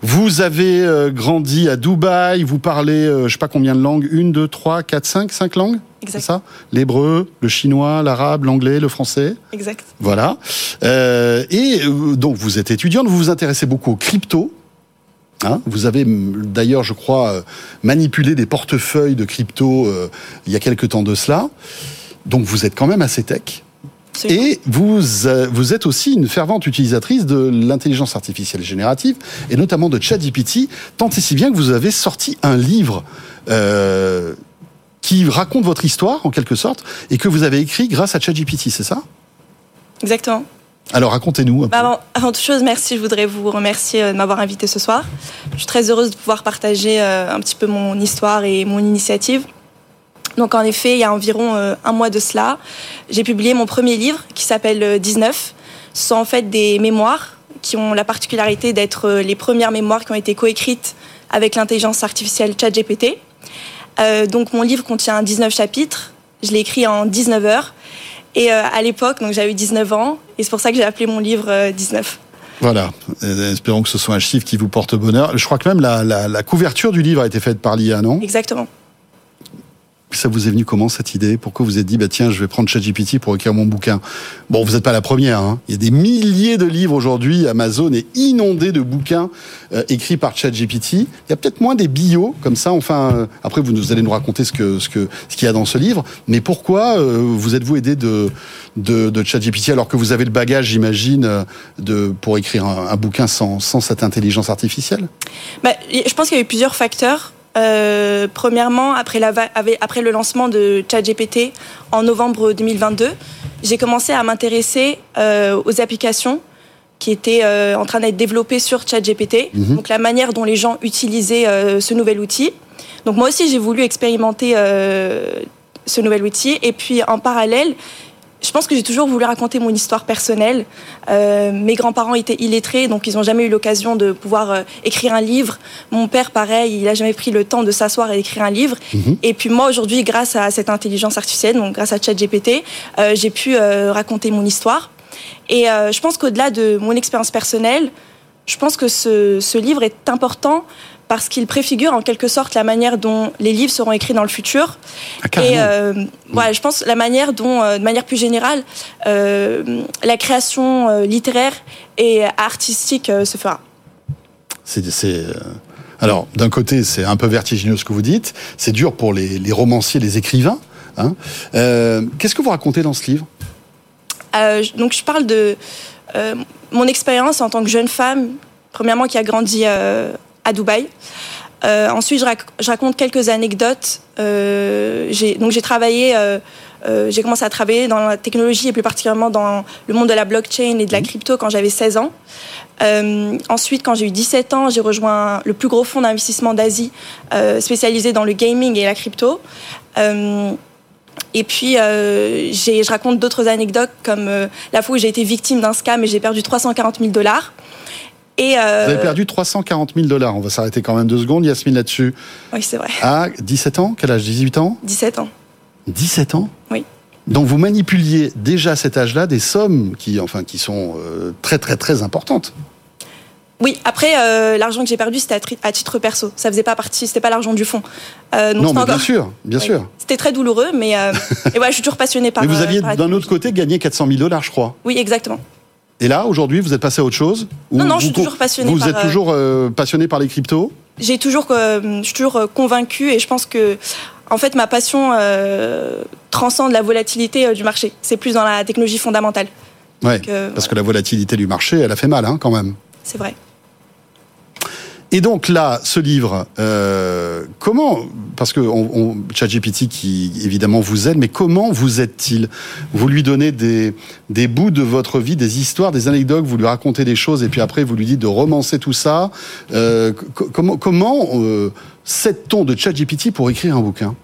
Vous avez euh, grandi à Dubaï, vous parlez euh, je sais pas combien de langues, une, deux, trois, quatre, cinq, cinq langues. C'est ça? L'hébreu, le chinois, l'arabe, l'anglais, le français? Exact. Voilà. Euh, et euh, donc vous êtes étudiante, vous vous intéressez beaucoup aux crypto. Hein vous avez d'ailleurs, je crois, euh, manipulé des portefeuilles de crypto euh, il y a quelques temps de cela. Donc vous êtes quand même assez tech. Et vous, euh, vous êtes aussi une fervente utilisatrice de l'intelligence artificielle générative, et notamment de ChatGPT, tant et si bien que vous avez sorti un livre euh, qui raconte votre histoire, en quelque sorte, et que vous avez écrit grâce à ChatGPT, c'est ça? Exactement. Alors racontez-nous. Bah, avant, toute chose, merci. Je voudrais vous remercier euh, de m'avoir invité ce soir. Je suis très heureuse de pouvoir partager euh, un petit peu mon histoire et mon initiative. Donc en effet, il y a environ euh, un mois de cela, j'ai publié mon premier livre qui s'appelle euh, 19. Ce sont en fait des mémoires qui ont la particularité d'être les premières mémoires qui ont été coécrites avec l'intelligence artificielle ChatGPT. Euh, donc mon livre contient 19 chapitres. Je l'ai écrit en 19 heures. Et euh, à l'époque, donc j'avais 19 ans, et c'est pour ça que j'ai appelé mon livre euh, 19. Voilà, Euh, espérons que ce soit un chiffre qui vous porte bonheur. Je crois que même la, la- la couverture du livre a été faite par l'IA, non? Exactement. Ça vous est venu comment cette idée? Pourquoi vous êtes dit, bah tiens, je vais prendre ChatGPT pour écrire mon bouquin? Bon, vous n'êtes pas la première. Hein. Il y a des milliers de livres aujourd'hui. Amazon est inondé de bouquins euh, écrits par ChatGPT. Il y a peut-être moins des bios comme ça. Enfin, euh, après vous, allez nous raconter ce que ce qu'il y a dans ce livre. Mais pourquoi euh, vous êtes-vous aidé de de, de ChatGPT alors que vous avez le bagage, j'imagine, de pour écrire un, bouquin sans sans cette intelligence artificielle? Bah, je pense qu'il y a eu plusieurs facteurs. Euh, premièrement, après, la le lancement de ChatGPT en novembre 2022, j'ai commencé à m'intéresser euh, aux applications qui étaient euh, en train d'être développées sur ChatGPT, Mhm. donc la manière dont les gens utilisaient ce nouvel outil. Donc moi aussi, j'ai voulu expérimenter ce nouvel outil. Et puis en parallèle, je pense que j'ai toujours voulu raconter mon histoire personnelle. Euh, mes grands-parents étaient illettrés, donc ils n'ont jamais eu l'occasion de pouvoir euh, écrire un livre. Mon père, pareil, il n'a jamais pris le temps de s'asseoir et d'écrire un livre. Et puis moi, aujourd'hui, grâce à cette intelligence artificielle, donc grâce à ChatGPT, euh, j'ai pu euh, raconter mon histoire. Et euh, je pense qu'au-delà de mon expérience personnelle, je pense que ce, ce livre est important parce qu'il préfigure en quelque sorte la manière dont les livres seront écrits dans le futur. et euh, voilà, je pense la manière dont, euh, de manière plus générale, euh, la création euh, littéraire et artistique euh, se fera. C'est, c'est, euh, alors, d'un côté, c'est un peu vertigineux ce que vous dites. C'est dur pour les, les romanciers, les écrivains. hein. Euh, qu'est-ce que vous racontez dans ce livre? Euh, donc je parle de euh, mon expérience en tant que jeune femme, premièrement qui a grandi euh, à Dubaï. Euh, ensuite, je, rac- je raconte quelques anecdotes. Euh, j'ai, donc j'ai travaillé, euh, j'ai commencé à travailler dans la technologie et plus particulièrement dans le monde de la blockchain et de la crypto quand j'avais 16 ans. Ensuite, quand j'ai eu 17 ans, j'ai rejoint le plus gros fonds d'investissement d'Asie spécialisé dans le gaming et la crypto. Et puis, euh, je raconte d'autres anecdotes comme euh, la fois où j'ai été victime d'un scam et j'ai perdu 340 000 dollars. Et euh, Vous avez perdu 340 000 dollars. On va s'arrêter quand même deux secondes, Yasmine, là-dessus. Oui, c'est vrai. À 17 ans? Quel âge? 18 ans? 17 ans. 17 ans? Oui. Donc vous manipuliez déjà à cet âge-là des sommes qui, enfin, qui sont euh, très très très importantes. Oui, après, euh, l'argent que j'ai perdu, c'était à, titre perso. Ça faisait pas partie, c'était pas l'argent du fonds. Euh, donc non, bien sûr, bien Oui. sûr. C'était très douloureux, mais euh, et ouais, je suis toujours passionnée par. mais vous aviez d'un autre côté gagné 400 000 dollars, je crois. Oui, exactement. Et là, aujourd'hui, vous êtes passé à autre chose Non, non, je suis toujours passionnée Vous par, êtes euh, toujours euh, passionné par les cryptos J'ai toujours, euh, je suis toujours euh, convaincue et je pense que, en fait, ma passion euh, transcende la volatilité du marché. C'est plus dans la technologie fondamentale. Ouais, Donc, parce que la volatilité du marché, elle a fait mal, hein, quand même. C'est vrai. Et donc là, ce livre, euh, comment, parce que on, on, ChatGPT qui évidemment vous aide, mais comment vous aide-t-il? Vous lui donnez des, des bouts de votre vie, des histoires, des anecdotes, vous lui racontez des choses, et puis après vous lui dites de romancer tout ça. Euh, comment comment euh, on de ChatGPT pour écrire un bouquin?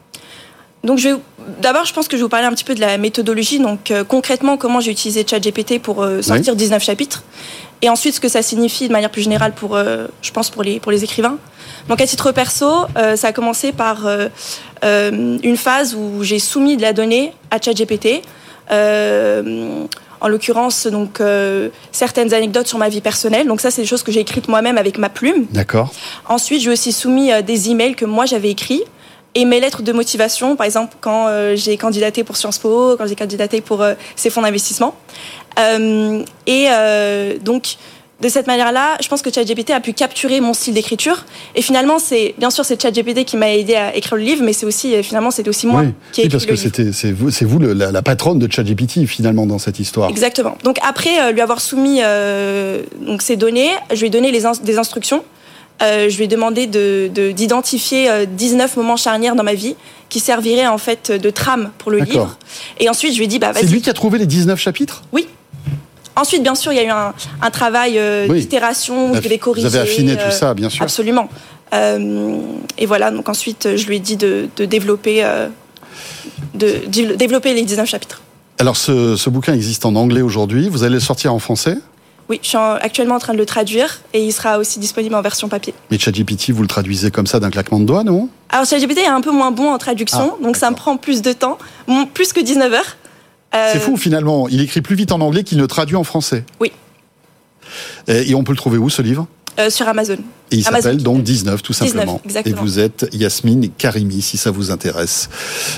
Donc je vais d'abord, je pense que je vais vous parler un petit peu de la méthodologie. Donc euh, concrètement, comment j'ai utilisé ChatGPT pour euh, sortir oui. 19 chapitres, et ensuite ce que ça signifie de manière plus générale pour, euh, je pense pour les pour les écrivains. Donc à titre perso, euh, ça a commencé par euh, une phase où j'ai soumis de la donnée à ChatGPT. en l'occurrence, donc certaines anecdotes sur ma vie personnelle. Donc ça, c'est des choses que j'ai écrites moi-même avec ma plume. D'accord. Ensuite, j'ai aussi soumis des emails que moi j'avais écrits et mes lettres de motivation, par exemple quand euh, j'ai candidaté pour Sciences Po, quand j'ai candidaté pour euh, ces fonds d'investissement. Euh, et donc, de cette manière-là, je pense que ChatGPT a pu capturer mon style d'écriture. Et finalement, c'est bien sûr c'est ChatGPT qui m'a aidé à écrire le livre, mais c'est aussi finalement c'était aussi moi oui. qui ai oui, écrit parce que c'était c'est vous c'est vous le, la, la, patronne de ChatGPT finalement dans cette histoire. Exactement. Donc après lui avoir soumis donc ces données, je lui ai donné les in des instructions euh, je lui ai demandé d'identifier de, de, 19 moments charnières dans ma vie qui serviraient en fait de trame pour le livre. Et ensuite, je lui ai dit, bah, C'est lui qui a trouvé les 19 chapitres? Oui. Ensuite, bien sûr, il y a eu un, un travail euh, oui. d'itération, je devais corriger. Vous avez affiné euh, tout ça, bien sûr. Absolument. Euh, et voilà, donc ensuite, je lui ai dit de, de développer, de développer les 19 chapitres. Alors, ce, ce bouquin existe en anglais aujourd'hui. Vous allez le sortir en français? Oui, je suis actuellement en train de le traduire et il sera aussi disponible en version papier. Mais ChatGPT, vous le traduisez comme ça d'un claquement de doigts, non? Alors ChatGPT est un peu moins bon en traduction, ah, donc ça me prend plus de temps, plus que 19 heures. Euh... C'est fou finalement, il écrit plus vite en anglais qu'il ne traduit en français. Oui. Et, on peut le trouver où ce livre? Euh, Sur Amazon. Et il s'appelle donc 19 tout 19, simplement. Exactement. Et vous êtes Yasmine Karimi si ça vous intéresse.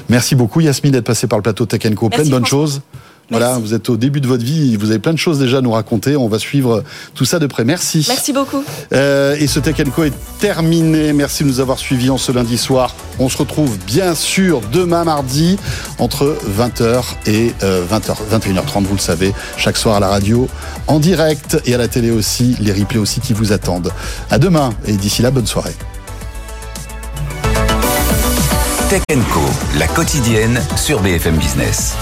Merci beaucoup Yasmine d'être passée par le plateau Tech Co. Plein de bonnes choses. Voilà, Merci. vous êtes au début de votre vie, vous avez plein de choses déjà à nous raconter. On va suivre tout ça de près. Merci. Merci beaucoup. Euh, et ce Tech Co est terminé. Merci de nous avoir suivis en ce lundi soir. On se retrouve bien sûr demain mardi entre 20h et euh, 20h, 21h30, vous le savez, chaque soir à la radio, en direct et à la télé aussi, les replays aussi qui vous attendent. À demain et d'ici là, bonne soirée. Tech Co, la quotidienne sur BFM Business.